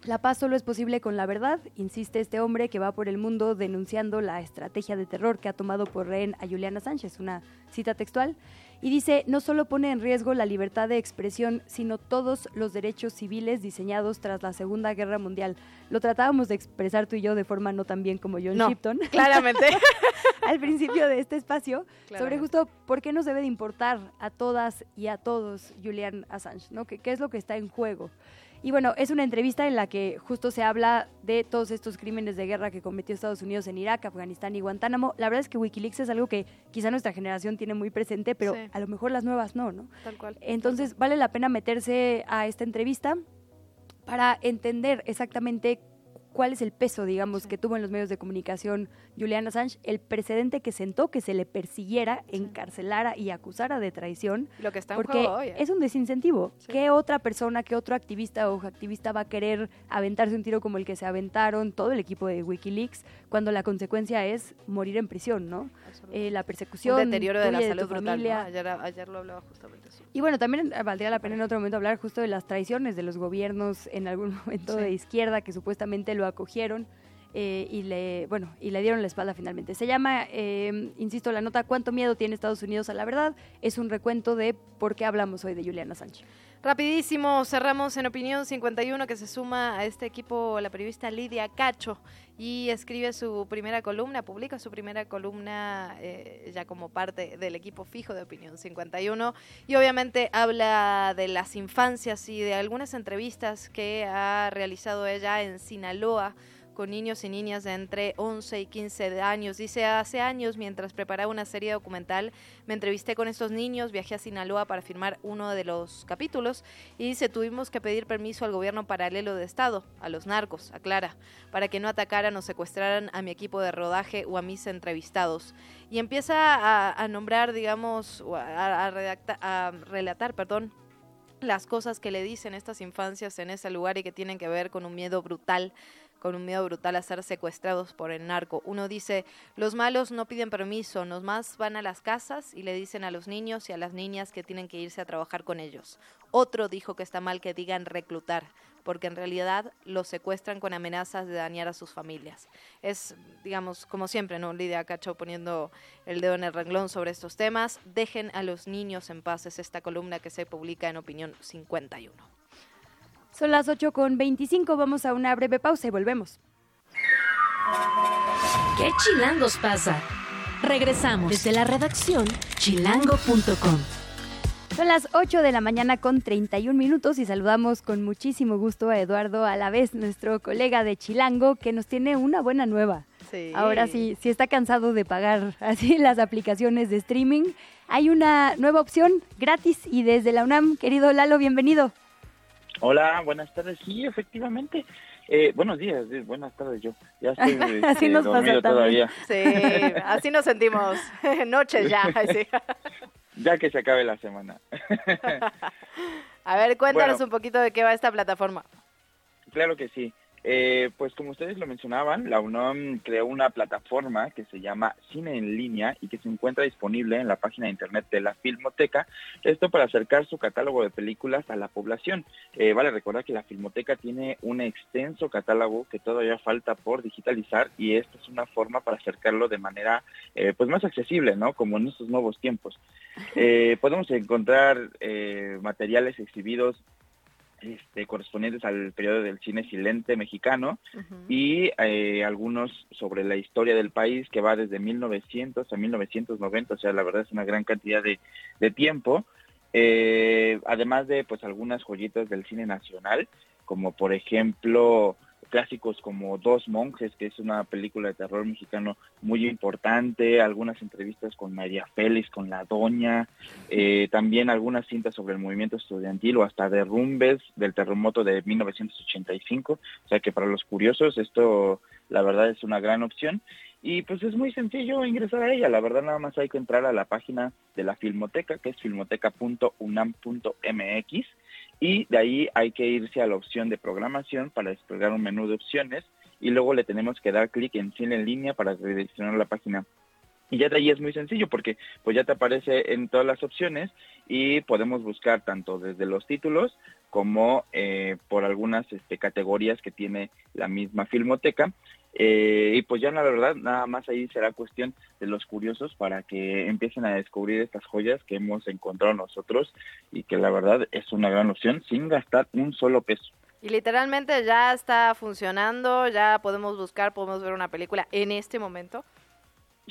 La paz solo es posible con la verdad, insiste este hombre que va por el mundo denunciando la estrategia de terror que ha tomado por rehén a Juliana Sánchez, una cita textual, y dice, no solo pone en riesgo la libertad de expresión, sino todos los derechos civiles diseñados tras la Segunda Guerra Mundial. Lo tratábamos de expresar tú y yo de forma no tan bien como John No, Shipton. claramente. Al principio de este espacio, sobre justo por qué nos debe de importar a todas y a todos Julian Assange, ¿no? ¿Qué, qué es lo que está en juego? Y bueno, es una entrevista en la que justo se habla de todos estos crímenes de guerra que cometió Estados Unidos en Irak, Afganistán y Guantánamo. La verdad es que Wikileaks es algo que quizá nuestra generación tiene muy presente, pero Sí. a lo mejor las nuevas no, ¿no? Tal cual. Entonces vale la pena meterse a esta entrevista para entender exactamente cuál es el peso, digamos, que tuvo en los medios de comunicación Julian Assange, el precedente que sentó que se le persiguiera, encarcelara y acusara de traición. Lo que está en porque juego hoy, ¿eh? es un desincentivo. ¿Qué otra persona, qué otro activista o activista va a querer aventarse un tiro como el que se aventaron todo el equipo de Wikileaks cuando la consecuencia es morir en prisión, ¿no? Eh, la persecución, un deterioro de la salud tu brutal. ¿no? familia. Ayer, ayer lo hablaba justamente eso. Y bueno, también valdría la pena en otro momento hablar justo de las traiciones de los gobiernos en algún momento de izquierda que supuestamente lo acogieron eh, y le bueno y le dieron la espalda finalmente. Se llama, eh, insisto, la nota ¿Cuánto miedo tiene Estados Unidos a la verdad? Es un recuento de por qué hablamos hoy de Juliana Sánchez. Rapidísimo, cerramos en Opinión 51 que se suma a este equipo la periodista Lidia Cacho y escribe su primera columna, publica su primera columna eh, ya como parte del equipo fijo de Opinión 51 y obviamente habla de las infancias y de algunas entrevistas que ha realizado ella en Sinaloa con niños y niñas de entre 11 y 15 de años. Dice, hace años, mientras preparaba una serie documental, me entrevisté con estos niños, viajé a Sinaloa para firmar uno de los capítulos y dice, tuvimos que pedir permiso al gobierno paralelo de Estado, a los narcos, aclara, para que no atacaran o secuestraran a mi equipo de rodaje o a mis entrevistados. Y empieza a, nombrar, digamos, a, a a relatar, perdón, las cosas que le dicen estas infancias en ese lugar y que tienen que ver con un miedo brutal con un miedo brutal a ser secuestrados por el narco. Uno dice, los malos no piden permiso, los más van a las casas y le dicen a los niños y a las niñas que tienen que irse a trabajar con ellos. Otro dijo que está mal que digan reclutar, porque en realidad los secuestran con amenazas de dañar a sus familias. Es, digamos, como siempre, ¿no? Lidia Cacho poniendo el dedo en el renglón sobre estos temas. Dejen a los niños en paz, es esta columna que se publica en Opinión 51. Son las 8 con 25, vamos a una breve pausa y volvemos. ¿Qué chilangos pasa? Regresamos desde la redacción chilango.com. Son las 8 de la mañana con 31 minutos y saludamos con muchísimo gusto a Eduardo Alavés, nuestro colega de Chilango, que nos tiene una buena nueva. Sí. Ahora sí, si está cansado de pagar así las aplicaciones de streaming, hay una nueva opción gratis y desde la UNAM, querido Lalo, bienvenido. Hola, buenas tardes. Sí, efectivamente. Eh, buenos días, eh, buenas tardes yo. Ya estoy Así este, nos pasa dormido todavía. Sí, así nos sentimos. Noches ya. sí. Ya que se acabe la semana. A ver, cuéntanos Bueno. un poquito de qué va esta plataforma. Claro que sí. Eh, pues como ustedes lo mencionaban, la UNAM creó una plataforma que se llama Cine en línea y que se encuentra disponible en la página de internet de la Filmoteca. Esto para acercar su catálogo de películas a la población. Eh, vale recordar que la Filmoteca tiene un extenso catálogo que todavía falta por digitalizar y esta es una forma para acercarlo de manera eh, pues más accesible, ¿no? Como en estos nuevos tiempos. Eh, podemos encontrar materiales exhibidos este, correspondientes al periodo del cine silente mexicano y eh, algunos sobre la historia del país que va desde 1900 a 1990, o sea, la verdad es una gran cantidad de, de tiempo, Eh, además de pues algunas joyitas del cine nacional como por ejemplo clásicos como Dos Monjes, que es una película de terror mexicano muy importante, algunas entrevistas con María Félix, con La Doña, eh, también algunas cintas sobre el movimiento estudiantil o hasta derrumbes del terremoto de 1985, o sea que para los curiosos esto la verdad es una gran opción. Y pues es muy sencillo ingresar a ella, la verdad nada más hay que entrar a la página de la Filmoteca, que es filmoteca.unam.mx, y de ahí hay que irse a la opción de programación para desplegar un menú de opciones y luego le tenemos que dar clic en cine en línea para redireccionar la página. Y ya de ahí es muy sencillo porque pues ya te aparece en todas las opciones y podemos buscar tanto desde los títulos como eh, por algunas este, categorías que tiene la misma filmoteca eh, y pues ya la verdad, nada más ahí será cuestión de los curiosos para que empiecen a descubrir estas joyas que hemos encontrado nosotros y que la verdad es una gran opción sin gastar un solo peso. Y literalmente ya está funcionando, ya podemos buscar, podemos ver una película en este momento.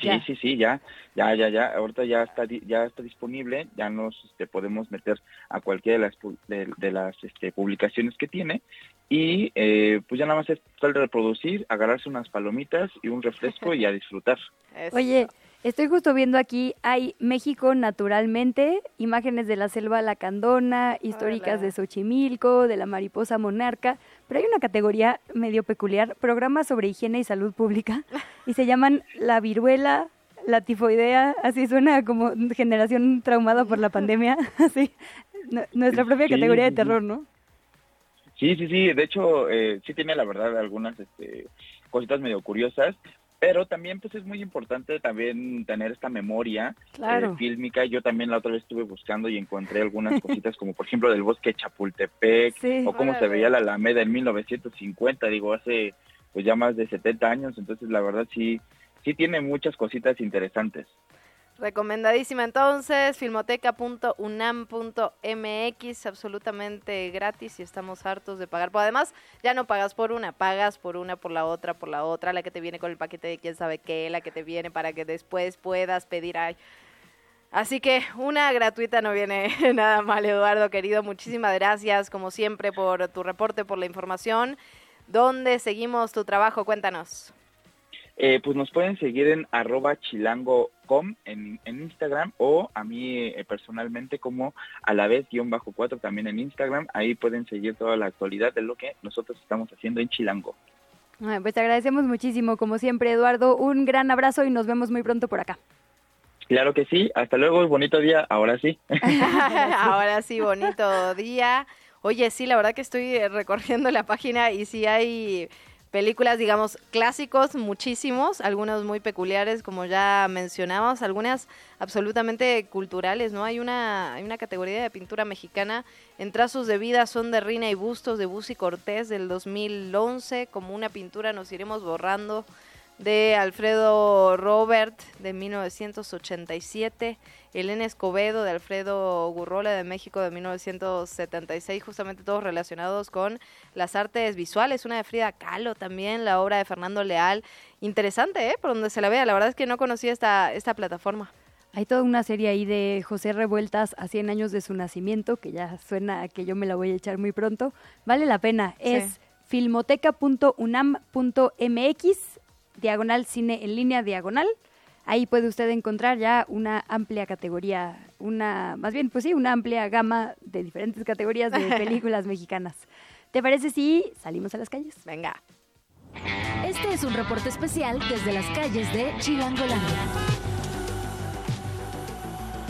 Sí, sí, sí, ya, ya, ya, ya, ahorita ya está, ya está disponible, ya nos este, podemos meter a cualquiera de las, de, las este, publicaciones que tiene y eh, pues ya nada más es de reproducir, agarrarse unas palomitas y un refresco y a disfrutar. Oye, estoy justo viendo aquí, hay México naturalmente, imágenes de la selva lacandona, históricas de Xochimilco, de la mariposa monarca, pero hay una categoría medio peculiar, programas sobre higiene y salud pública, y se llaman la viruela, la tifoidea, así suena como generación traumada por la pandemia, así, nuestra propia categoría de terror, ¿no? Sí, sí, sí, de hecho, eh, sí tiene la verdad algunas este, cositas medio curiosas, pero también pues es muy importante también tener esta memoria eh, fílmica. Yo también la otra vez estuve buscando y encontré algunas cositas como por ejemplo del bosque Chapultepec o cómo se veía la Alameda en 1950, digo, hace pues ya más de 70 años, entonces la verdad sí sí tiene muchas cositas interesantes. Recomendadísima entonces, filmoteca.unam.mx, absolutamente gratis y estamos hartos de pagar. Pero además, ya no pagas por una, pagas por una, por la otra, por la otra, la que te viene con el paquete de quién sabe qué, la que te viene para que después puedas pedir. Ay. Así que una gratuita no viene nada mal, Eduardo, querido. Muchísimas gracias, como siempre, por tu reporte, por la información. ¿Dónde seguimos tu trabajo? Cuéntanos. Eh, pues nos pueden seguir en arroba en, en Instagram o a mí eh, personalmente como a la vez guion bajo cuatro también en Instagram. Ahí pueden seguir toda la actualidad de lo que nosotros estamos haciendo en Chilango. pues te agradecemos muchísimo, como siempre, Eduardo. Un gran abrazo y nos vemos muy pronto por acá. Claro que sí. Hasta luego bonito día. Ahora sí. Ahora sí, bonito día. Oye, sí, la verdad que estoy recorriendo la página y sí hay películas, digamos, clásicos, muchísimos, algunos muy peculiares, como ya mencionamos, algunas absolutamente culturales, ¿no? Hay una, hay una categoría de pintura mexicana en trazos de vida, son de Rina y Bustos, de Busi Cortés, del 2011, como una pintura nos iremos borrando de Alfredo Robert de 1987, Elena Escobedo de Alfredo Gurrola de México de 1976, justamente todos relacionados con las artes visuales, una de Frida Kahlo también, la obra de Fernando Leal, interesante, ¿eh? Por donde se la vea, la verdad es que no conocía esta, esta plataforma. Hay toda una serie ahí de José Revueltas a 100 años de su nacimiento, que ya suena a que yo me la voy a echar muy pronto. Vale la pena, es filmoteca.unam.mx diagonal cine en línea diagonal. Ahí puede usted encontrar ya una amplia categoría, una, más bien, pues sí, una amplia gama de diferentes categorías de películas mexicanas. ¿Te parece si salimos a las calles? Venga. Este es un reporte especial desde las calles de Chilangolandia.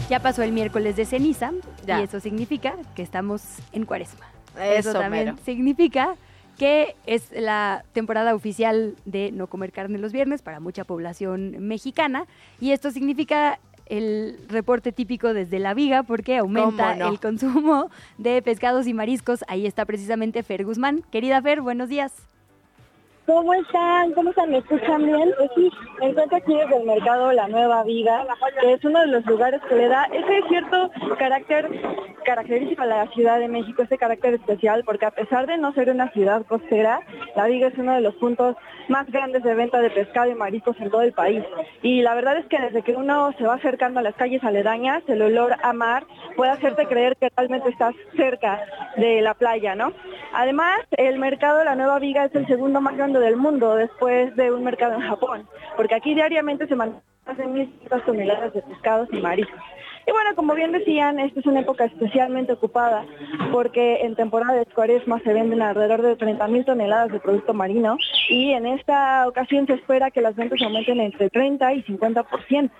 Ya pasó el miércoles de ceniza y eso significa que estamos en cuaresma. Eso, también significa que es la temporada oficial de no comer carne los viernes para mucha población mexicana. Y esto significa el reporte típico desde la viga porque aumenta el consumo de pescados y mariscos. Ahí está precisamente Fer Guzmán. Querida Fer, buenos días. ¿Cómo están? ¿Cómo están? ¿Me escuchan bien? Pues sí, me encuentro aquí desde el mercado La Nueva Viga, que es uno de los lugares que le da ese cierto carácter característico a la Ciudad de México, ese carácter especial, porque a pesar de no ser una ciudad costera, La Viga es uno de los puntos más grandes de venta de pescado y mariscos en todo el país. Y la verdad es que desde que uno se va acercando a las calles aledañas, el olor a mar puede hacerte creer que realmente estás cerca de la playa, ¿no? Además, el mercado La Nueva Viga es el segundo más grande del mundo después de un mercado en Japón, porque aquí diariamente se más de 1.500 toneladas de pescados y mariscos. Y bueno, como bien decían, esta es una época especialmente ocupada porque en temporada de cuaresma se venden alrededor de 30.000 toneladas de producto marino y en esta ocasión se espera que las ventas aumenten entre 30 y 50%.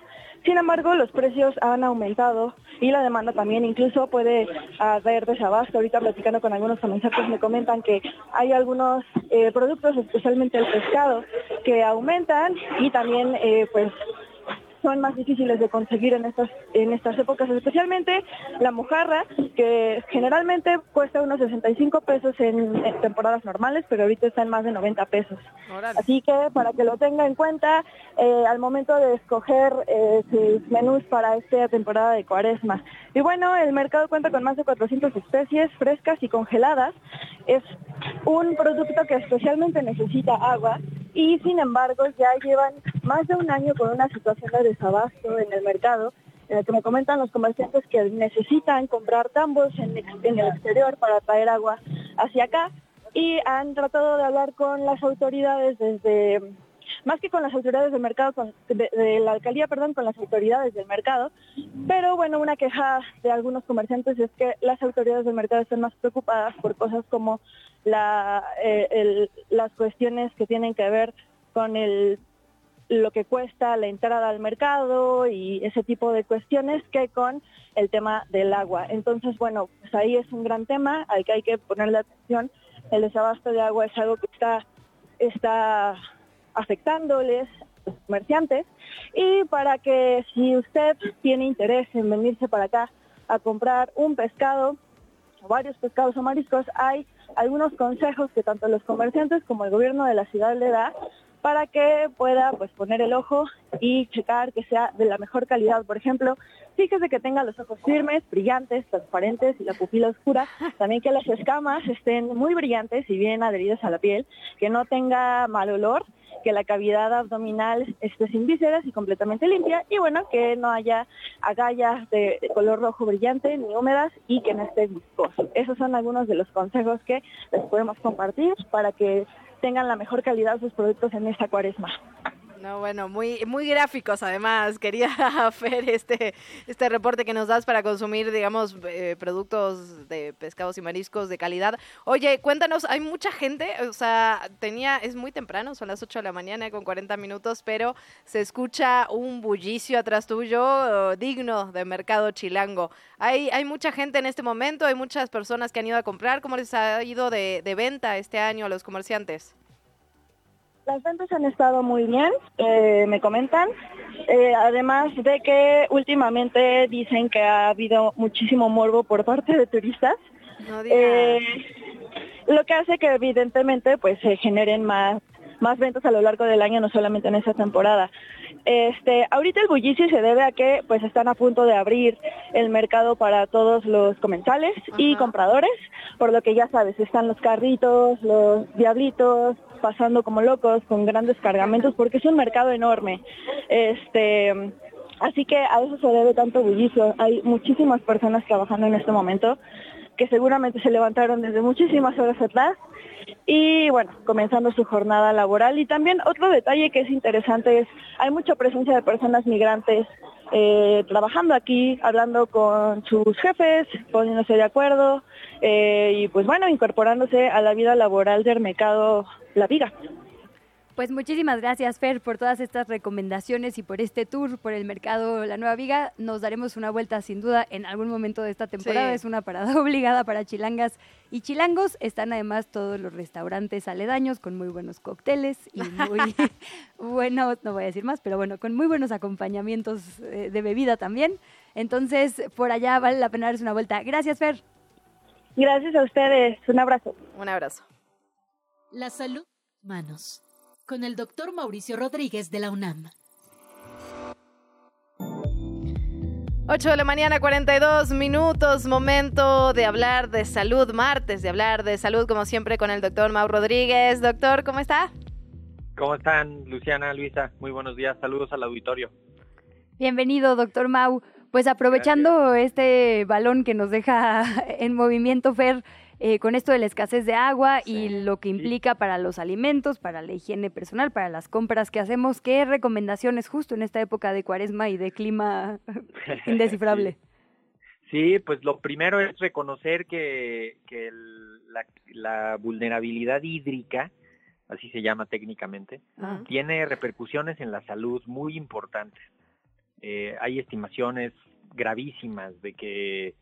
Sin embargo, los precios han aumentado y la demanda también incluso puede haber desabasto. Ahorita platicando con algunos comerciantes me comentan que hay algunos eh, productos, especialmente el pescado, que aumentan y también eh, pues son más difíciles de conseguir en estas en estas épocas, especialmente la mojarra, que generalmente cuesta unos 65 pesos en, temporadas normales, pero ahorita está en más de 90 pesos. Así que para que lo tenga en cuenta eh, al momento de escoger eh, sus menús para esta temporada de cuaresma. Y bueno, el mercado cuenta con más de 400 especies frescas y congeladas. Es un producto que especialmente necesita agua y sin embargo ya llevan más de un año con una situación de desabasto en el mercado, en el que me comentan los comerciantes que necesitan comprar tambos en, el exterior para traer agua hacia acá y han tratado de hablar con las autoridades desde más que con las autoridades del mercado, de, la alcaldía, perdón, con las autoridades del mercado. Pero bueno, una queja de algunos comerciantes es que las autoridades del mercado están más preocupadas por cosas como la, eh, las cuestiones que tienen que ver con el lo que cuesta la entrada al mercado y ese tipo de cuestiones que con el tema del agua. Entonces, bueno, pues ahí es un gran tema al que hay que ponerle atención. El desabasto de agua es algo que está, está afectándoles a los comerciantes y para que si usted tiene interés en venirse para acá a comprar un pescado o varios pescados o mariscos, hay algunos consejos que tanto los comerciantes como el gobierno de la ciudad le da para que pueda pues poner el ojo y checar que sea de la mejor calidad. Por ejemplo, fíjese que tenga los ojos firmes, brillantes, transparentes y la pupila oscura. También que las escamas estén muy brillantes y bien adheridas a la piel, que no tenga mal olor, que la cavidad abdominal esté sin vísceras y completamente limpia y bueno, que no haya agallas de, color rojo brillante ni húmedas y que no esté viscoso. Esos son algunos de los consejos que les podemos compartir para que tengan la mejor calidad sus productos en esta cuaresma. No, bueno, muy, muy gráficos además. Quería ver este, este reporte que nos das para consumir, digamos, eh, productos de pescados y mariscos de calidad. Oye, cuéntanos, hay mucha gente, o sea, tenía, es muy temprano, son las 8 de la mañana con 40 minutos, pero se escucha un bullicio atrás tuyo digno de mercado chilango. Hay, hay mucha gente en este momento, hay muchas personas que han ido a comprar. ¿Cómo les ha ido de, de venta este año a los comerciantes? Las ventas han estado muy bien, eh, me comentan. Eh, además de que últimamente dicen que ha habido muchísimo morbo por parte de turistas. Eh, lo que hace que evidentemente pues se generen más más ventas a lo largo del año, no solamente en esta temporada. Este, ahorita el bullicio se debe a que pues están a punto de abrir el mercado para todos los comensales y compradores, por lo que ya sabes, están los carritos, los diablitos, pasando como locos con grandes cargamentos porque es un mercado enorme. Este, así que a eso se debe tanto bullicio. Hay muchísimas personas trabajando en este momento que seguramente se levantaron desde muchísimas horas atrás y bueno, comenzando su jornada laboral. Y también otro detalle que es interesante es, hay mucha presencia de personas migrantes eh, trabajando aquí, hablando con sus jefes, poniéndose de acuerdo eh, y pues bueno, incorporándose a la vida laboral del mercado La Viga. Pues muchísimas gracias, Fer, por todas estas recomendaciones y por este tour por el mercado La Nueva Viga. Nos daremos una vuelta sin duda en algún momento de esta temporada. Es una parada obligada para chilangas y chilangos. Están además todos los restaurantes aledaños con muy buenos cócteles y muy bueno, no voy a decir más, pero bueno, con muy buenos acompañamientos eh, de bebida también. Entonces, por allá vale la pena darse una vuelta. Gracias, Fer. Gracias a ustedes. Un abrazo. Un abrazo. La salud Manos. Con el doctor Mauricio Rodríguez de la UNAM. 8 de la mañana, 42 minutos, momento de hablar de salud, martes de hablar de salud, como siempre, con el doctor Mau Rodríguez. Doctor, ¿cómo está? ¿Cómo están, Luciana, Luisa? Muy buenos días, saludos al auditorio. Bienvenido, doctor Mau. Pues aprovechando este balón que nos deja en movimiento, Fer, eh, con esto de la escasez de agua y lo que implica para los alimentos, para la higiene personal, para las compras que hacemos. ¿Qué recomendaciones justo en esta época de cuaresma y de clima indescifrable? Sí. pues lo primero es reconocer que, la, vulnerabilidad hídrica, así se llama técnicamente, tiene repercusiones en la salud muy importantes. Eh, hay estimaciones gravísimas de que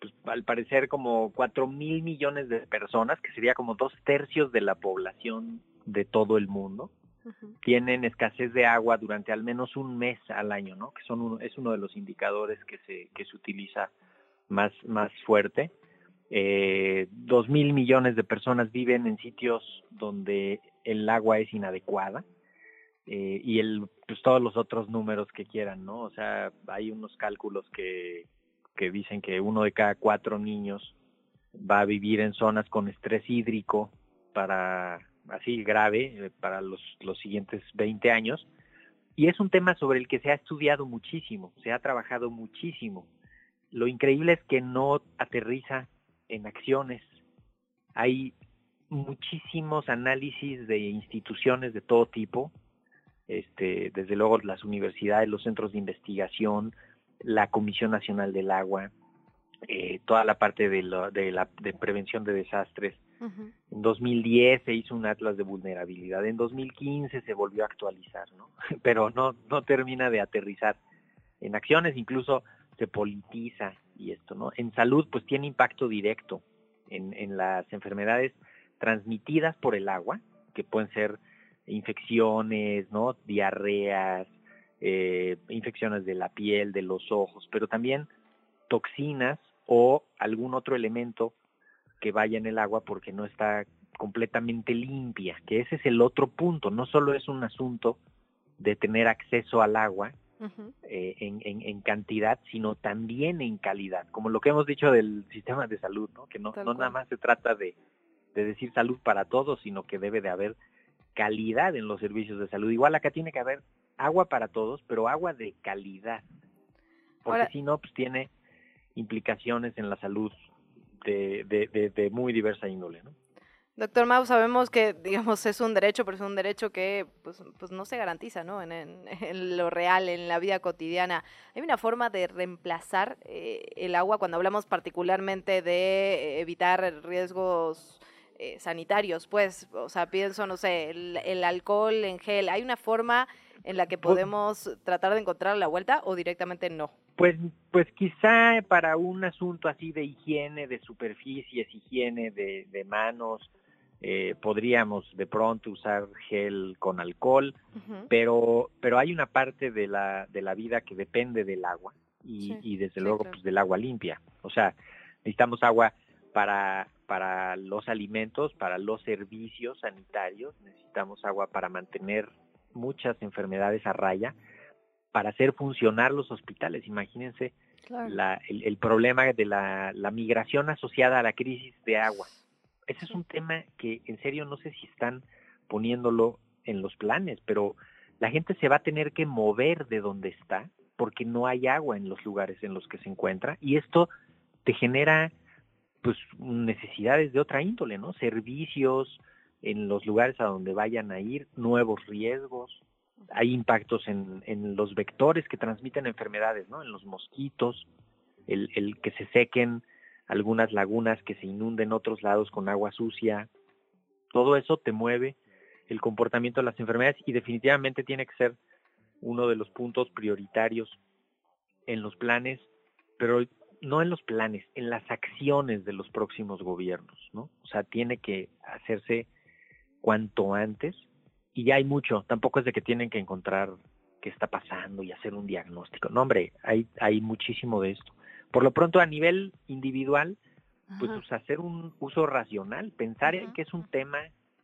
pues, al parecer como cuatro mil millones de personas, que sería como dos tercios de la población de todo el mundo, tienen escasez de agua durante al menos un mes al año, ¿no? Que son es uno de los indicadores que se, que se utiliza más, más fuerte. Eh, dos mil millones de personas viven en sitios donde el agua es inadecuada. Eh, y el, pues todos los otros números que quieran, ¿no? O sea, hay unos cálculos que, que dicen que uno de cada cuatro niños va a vivir en zonas con estrés hídrico para así grave eh, para los, los siguientes 20 años. Y es un tema sobre el que se ha estudiado muchísimo, se ha trabajado muchísimo. Lo increíble es que no aterriza en acciones. Hay muchísimos análisis de instituciones de todo tipo, este, desde luego las universidades, los centros de investigación, la Comisión Nacional del Agua, eh, toda la parte de, la de prevención de desastres. En 2010 se hizo un atlas de vulnerabilidad, en 2015 se volvió a actualizar, ¿no? Pero no, no termina de aterrizar en acciones, incluso se politiza y esto, ¿no? En salud, pues tiene impacto directo en, en las enfermedades transmitidas por el agua, que pueden ser infecciones, ¿no? Diarreas, eh, infecciones de la piel, de los ojos, pero también toxinas o algún otro elemento que vaya en el agua porque no está completamente limpia, que ese es el otro punto, no solo es un asunto de tener acceso al agua eh, en, en, cantidad, sino también en calidad, como lo que hemos dicho del sistema de salud, ¿no? que no, no nada más se trata de, de decir salud para todos, sino que debe de haber calidad en los servicios de salud. Igual acá tiene que haber agua para todos, pero agua de calidad. Porque si no, pues tiene implicaciones en la salud de, de, de, muy diversa índole, ¿no? Doctor Mau, sabemos que, digamos, es un derecho, pero es un derecho que pues, pues no se garantiza, ¿no? En, en, lo real, en la vida cotidiana. ¿Hay una forma de reemplazar eh, el agua cuando hablamos particularmente de evitar riesgos eh, sanitarios? Pues, o sea, pienso, no sé, el, el alcohol en gel. ¿Hay una forma en la que podemos tratar de encontrar la vuelta o directamente no? Pues, pues quizá para un asunto así de higiene de superficies, higiene de, de manos, eh, podríamos de pronto usar gel con alcohol, pero, pero hay una parte de la, de la vida que depende del agua y, y desde luego pues del agua limpia. O sea, necesitamos agua para, para los alimentos, para los servicios sanitarios, necesitamos agua para mantener muchas enfermedades a raya para hacer funcionar los hospitales. Imagínense el, problema de la, migración asociada a la crisis de agua. Ese es un tema que en serio no sé si están poniéndolo en los planes, pero la gente se va a tener que mover de donde está porque no hay agua en los lugares en los que se encuentra y esto te genera pues necesidades de otra índole, ¿no? Servicios, en los lugares a donde vayan a ir, nuevos riesgos, hay impactos en, en los vectores que transmiten enfermedades, ¿no? En los mosquitos, el, el que se sequen algunas lagunas, que se inunden otros lados con agua sucia, todo eso te mueve el comportamiento de las enfermedades y definitivamente tiene que ser uno de los puntos prioritarios en los planes, pero no en los planes, en las acciones de los próximos gobiernos, ¿no? O sea, tiene que hacerse cuanto antes y ya hay mucho, tampoco es de que tienen que encontrar qué está pasando y hacer un diagnóstico. No, hombre, hay, hay muchísimo de esto. Por lo pronto, a nivel individual, pues, hacer un uso racional, pensar en que es un tema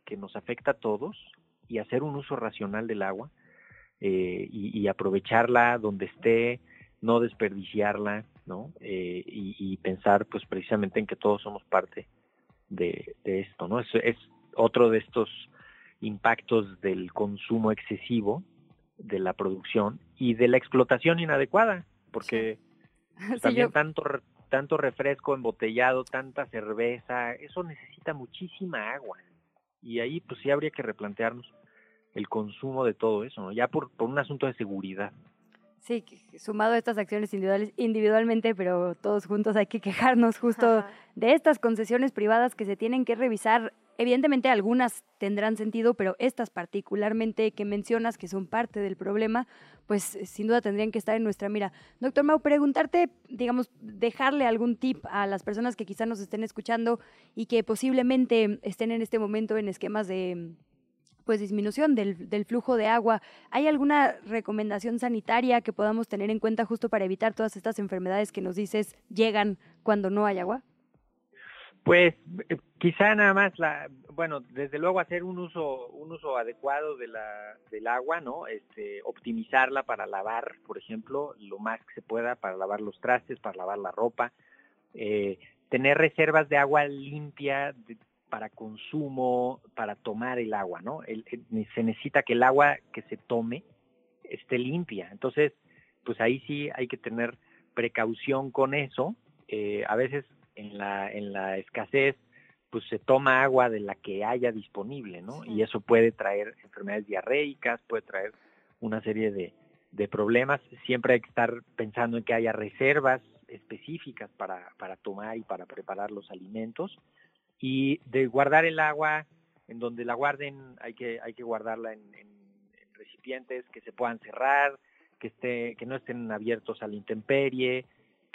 que nos afecta a todos y hacer un uso racional del agua eh, y, aprovecharla donde esté, no desperdiciarla, ¿no? Eh, y, pensar pues precisamente en que todos somos parte de, esto, ¿no? Es, es otro de estos impactos del consumo excesivo, de la producción y de la explotación inadecuada, porque también tanto tanto refresco embotellado, tanta cerveza, eso necesita muchísima agua. Y ahí pues sí habría que replantearnos el consumo de todo eso, ¿no? Ya por, por un asunto de seguridad. Sí, sumado a estas acciones individuales, individualmente, pero todos juntos hay que quejarnos justo de estas concesiones privadas que se tienen que revisar. Evidentemente algunas tendrán sentido, pero estas particularmente que mencionas, que son parte del problema, pues sin duda tendrían que estar en nuestra mira. Doctor Mau, preguntarte, digamos, dejarle algún tip a las personas que quizás nos estén escuchando y que posiblemente estén en este momento en esquemas de pues disminución del, del, flujo de agua. ¿Hay alguna recomendación sanitaria que podamos tener en cuenta justo para evitar todas estas enfermedades que nos dices llegan cuando no hay agua? Pues eh, quizá nada más la, bueno, desde luego hacer un uso, un uso adecuado de la, del agua, ¿no? Este, optimizarla para lavar, por ejemplo, lo más que se pueda para lavar los trastes, para lavar la ropa, eh, tener reservas de agua limpia, de, para consumo, para tomar el agua, ¿no? se necesita que el agua que se tome esté limpia. Entonces, pues ahí sí hay que tener precaución con eso. Eh, a veces en la, en la escasez, pues se toma agua de la que haya disponible, ¿no? Y eso puede traer enfermedades diarreicas, puede traer una serie de, de problemas. Siempre hay que estar pensando en que haya reservas específicas para, para tomar y para preparar los alimentos y de guardar el agua en donde la guarden hay que hay que guardarla en, recipientes que se puedan cerrar que esté que no estén abiertos a la intemperie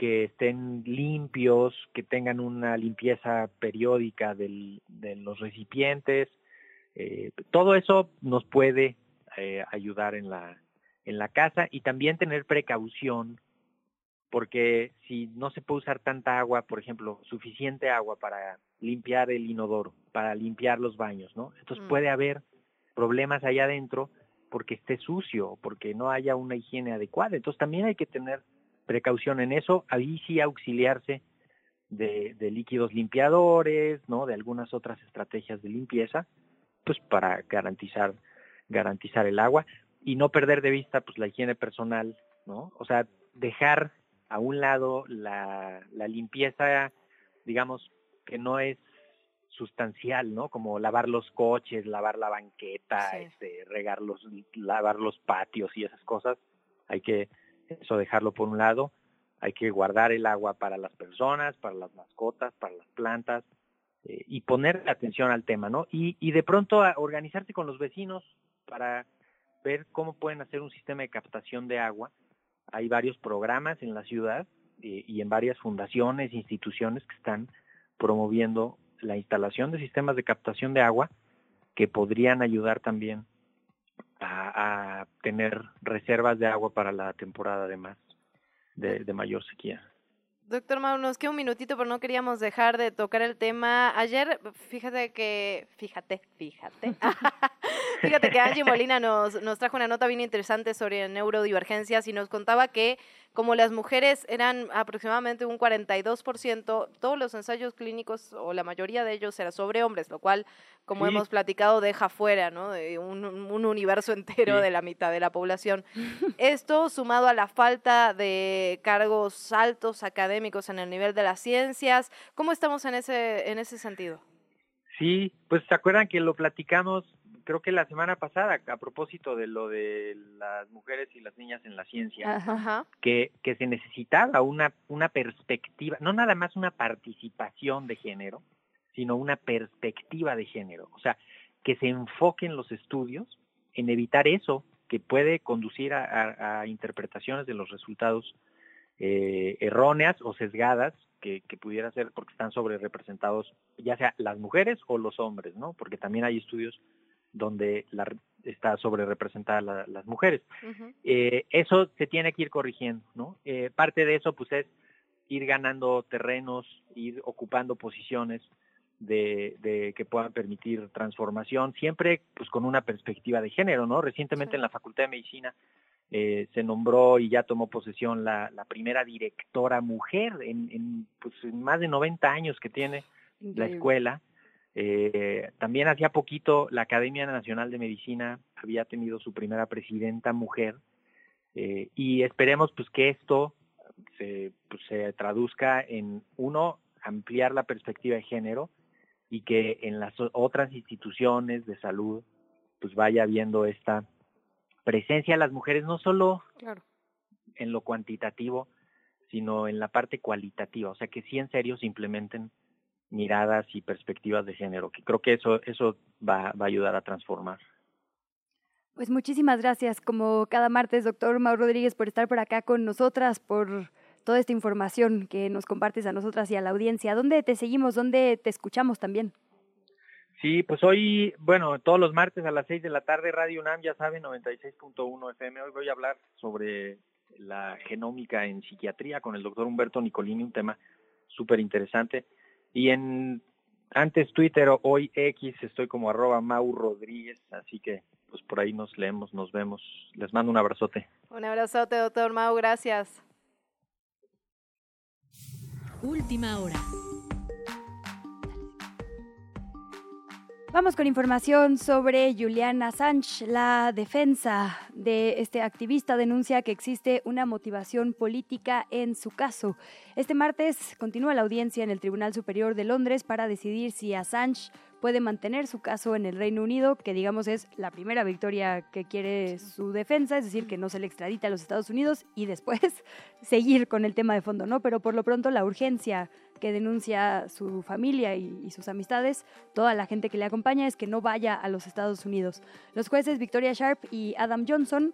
que estén limpios que tengan una limpieza periódica del, de los recipientes eh, todo eso nos puede eh, ayudar en la en la casa y también tener precaución porque si no se puede usar tanta agua, por ejemplo, suficiente agua para limpiar el inodoro, para limpiar los baños, ¿no? Entonces mm. puede haber problemas allá adentro porque esté sucio, porque no haya una higiene adecuada. Entonces también hay que tener precaución en eso, ahí sí auxiliarse de, de líquidos limpiadores, ¿no? De algunas otras estrategias de limpieza, pues para garantizar garantizar el agua y no perder de vista pues la higiene personal, ¿no? O sea, dejar a un lado la, la limpieza, digamos, que no es sustancial, ¿no? Como lavar los coches, lavar la banqueta, este, regar los, lavar los patios y esas cosas. Hay que eso dejarlo por un lado. Hay que guardar el agua para las personas, para las mascotas, para las plantas eh, y poner atención al tema, ¿no? Y, y de pronto organizarse con los vecinos para ver cómo pueden hacer un sistema de captación de agua hay varios programas en la ciudad eh, y en varias fundaciones, instituciones que están promoviendo la instalación de sistemas de captación de agua que podrían ayudar también a, tener reservas de agua para la temporada de más de, mayor sequía. Doctor Mau, nos queda un minutito, pero no queríamos dejar de tocar el tema. Ayer, fíjate que, fíjate, fíjate, Fíjate que Angie Molina nos, nos trajo una nota bien interesante sobre neurodivergencias y nos contaba que como las mujeres eran aproximadamente un 42%, todos los ensayos clínicos o la mayoría de ellos eran sobre hombres, lo cual, como hemos platicado, deja fuera ¿no? de un, un universo entero de la mitad de la población. Esto sumado a la falta de cargos altos académicos en el nivel de las ciencias, ¿cómo estamos en ese, en ese sentido? Sí, pues se acuerdan que lo platicamos creo que la semana pasada, a propósito de lo de las mujeres y las niñas en la ciencia, Que, que se necesitaba una, una perspectiva, no nada más una participación de género, sino una perspectiva de género. O sea, que se enfoquen los estudios en evitar eso que puede conducir a, interpretaciones de los resultados eh, erróneas o sesgadas que, que, pudiera ser porque están sobre representados ya sea las mujeres o los hombres, ¿no? Porque también hay estudios donde la, está sobre representada las mujeres. eh, eso se tiene que ir corrigiendo, ¿no? Eh, parte de eso, pues, es ir ganando terrenos, ir ocupando posiciones de, que puedan permitir transformación, siempre pues con una perspectiva de género, ¿no? Recientemente en la Facultad de Medicina eh, se nombró y ya tomó posesión la, primera directora mujer en, pues, más de 90 años que tiene la escuela. Eh, también hacía poquito la Academia Nacional de Medicina había tenido su primera presidenta mujer eh, y esperemos pues que esto se, pues, se traduzca en uno ampliar la perspectiva de género y que en las otras instituciones de salud pues vaya viendo esta presencia de las mujeres no solo en lo cuantitativo, sino en la parte cualitativa, o sea que sí en serio se implementen miradas y perspectivas de género, que creo que eso, eso va, va a ayudar a transformar. Pues muchísimas gracias, como cada martes, doctor Mauro Rodríguez, por estar por acá con nosotras, por toda esta información que nos compartes a nosotras y a la audiencia. ¿Dónde te seguimos? ¿Dónde te escuchamos también? Sí, pues hoy, bueno, todos los martes a las 6 de la tarde, Radio UNAM, ya saben, 96.1 FM. Hoy voy a hablar sobre la genómica en psiquiatría con el doctor Humberto Nicolini, un tema súper interesante. Y en antes Twitter, hoy X, estoy como arroba Mau Rodríguez, así que pues por ahí nos leemos, nos vemos. Les mando un abrazote. Un abrazote, doctor Mau, gracias. Última hora. Vamos con información sobre Julian Assange. La defensa de este activista denuncia que existe una motivación política en su caso. Este martes continúa la audiencia en el Tribunal Superior de Londres para decidir si Assange puede mantener su caso en el Reino Unido, que digamos es la primera victoria que quiere su defensa, es decir, que no se le extradita a los Estados Unidos y después seguir con el tema de fondo, ¿no? Pero por lo pronto la urgencia que denuncia su familia y, sus amistades, toda la gente que le acompaña, es que no vaya a los Estados Unidos. Los jueces Victoria Sharp y Adam Johnson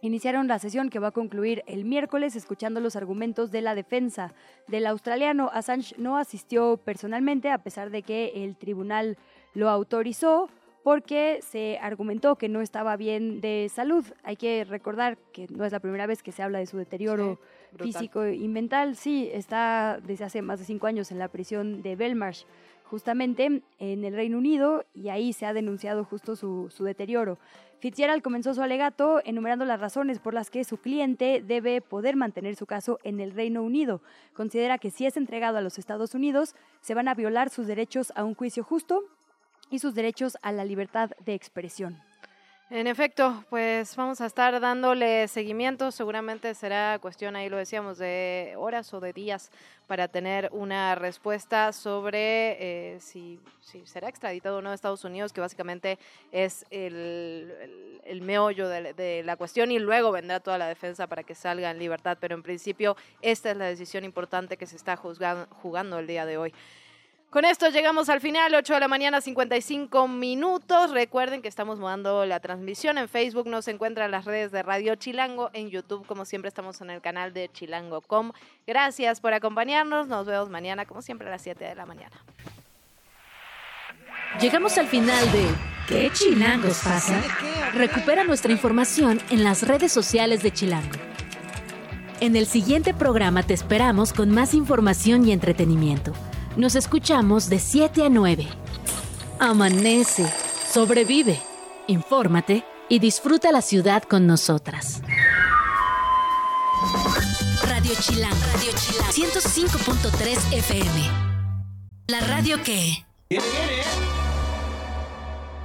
iniciaron la sesión que va a concluir el miércoles escuchando los argumentos de la defensa del australiano. Assange no asistió personalmente a pesar de que el tribunal lo autorizó porque se argumentó que no estaba bien de salud. Hay que recordar que no es la primera vez que se habla de su deterioro físico y mental. Sí, está desde hace más de cinco años en la prisión de Belmarsh justamente en el Reino Unido y ahí se ha denunciado justo su, su deterioro. Fitzgerald comenzó su alegato enumerando las razones por las que su cliente debe poder mantener su caso en el Reino Unido. Considera que si es entregado a los Estados Unidos, se van a violar sus derechos a un juicio justo y sus derechos a la libertad de expresión. En efecto, pues vamos a estar dándole seguimiento. Seguramente será cuestión, ahí lo decíamos, de horas o de días para tener una respuesta sobre eh, si, si, será extraditado o no a Estados Unidos, que básicamente es el, el, meollo de, de, la cuestión y luego vendrá toda la defensa para que salga en libertad. Pero en principio, esta es la decisión importante que se está juzgando, jugando el día de hoy. Con esto llegamos al final, 8 de la mañana, 55 minutos. Recuerden que estamos mudando la transmisión. En Facebook nos encuentran las redes de Radio Chilango. En YouTube, como siempre, estamos en el canal de chilango.com. Gracias por acompañarnos. Nos vemos mañana, como siempre, a las 7 de la mañana. Llegamos al final de ¿Qué chilangos pasa? Recupera nuestra información en las redes sociales de Chilango. En el siguiente programa te esperamos con más información y entretenimiento. Nos escuchamos de 7 a 9. Amanece, sobrevive, infórmate y disfruta la ciudad con nosotras. Radio Chilán, Radio Chilán, 105.3 FM. La radio que... Viene, ¿eh?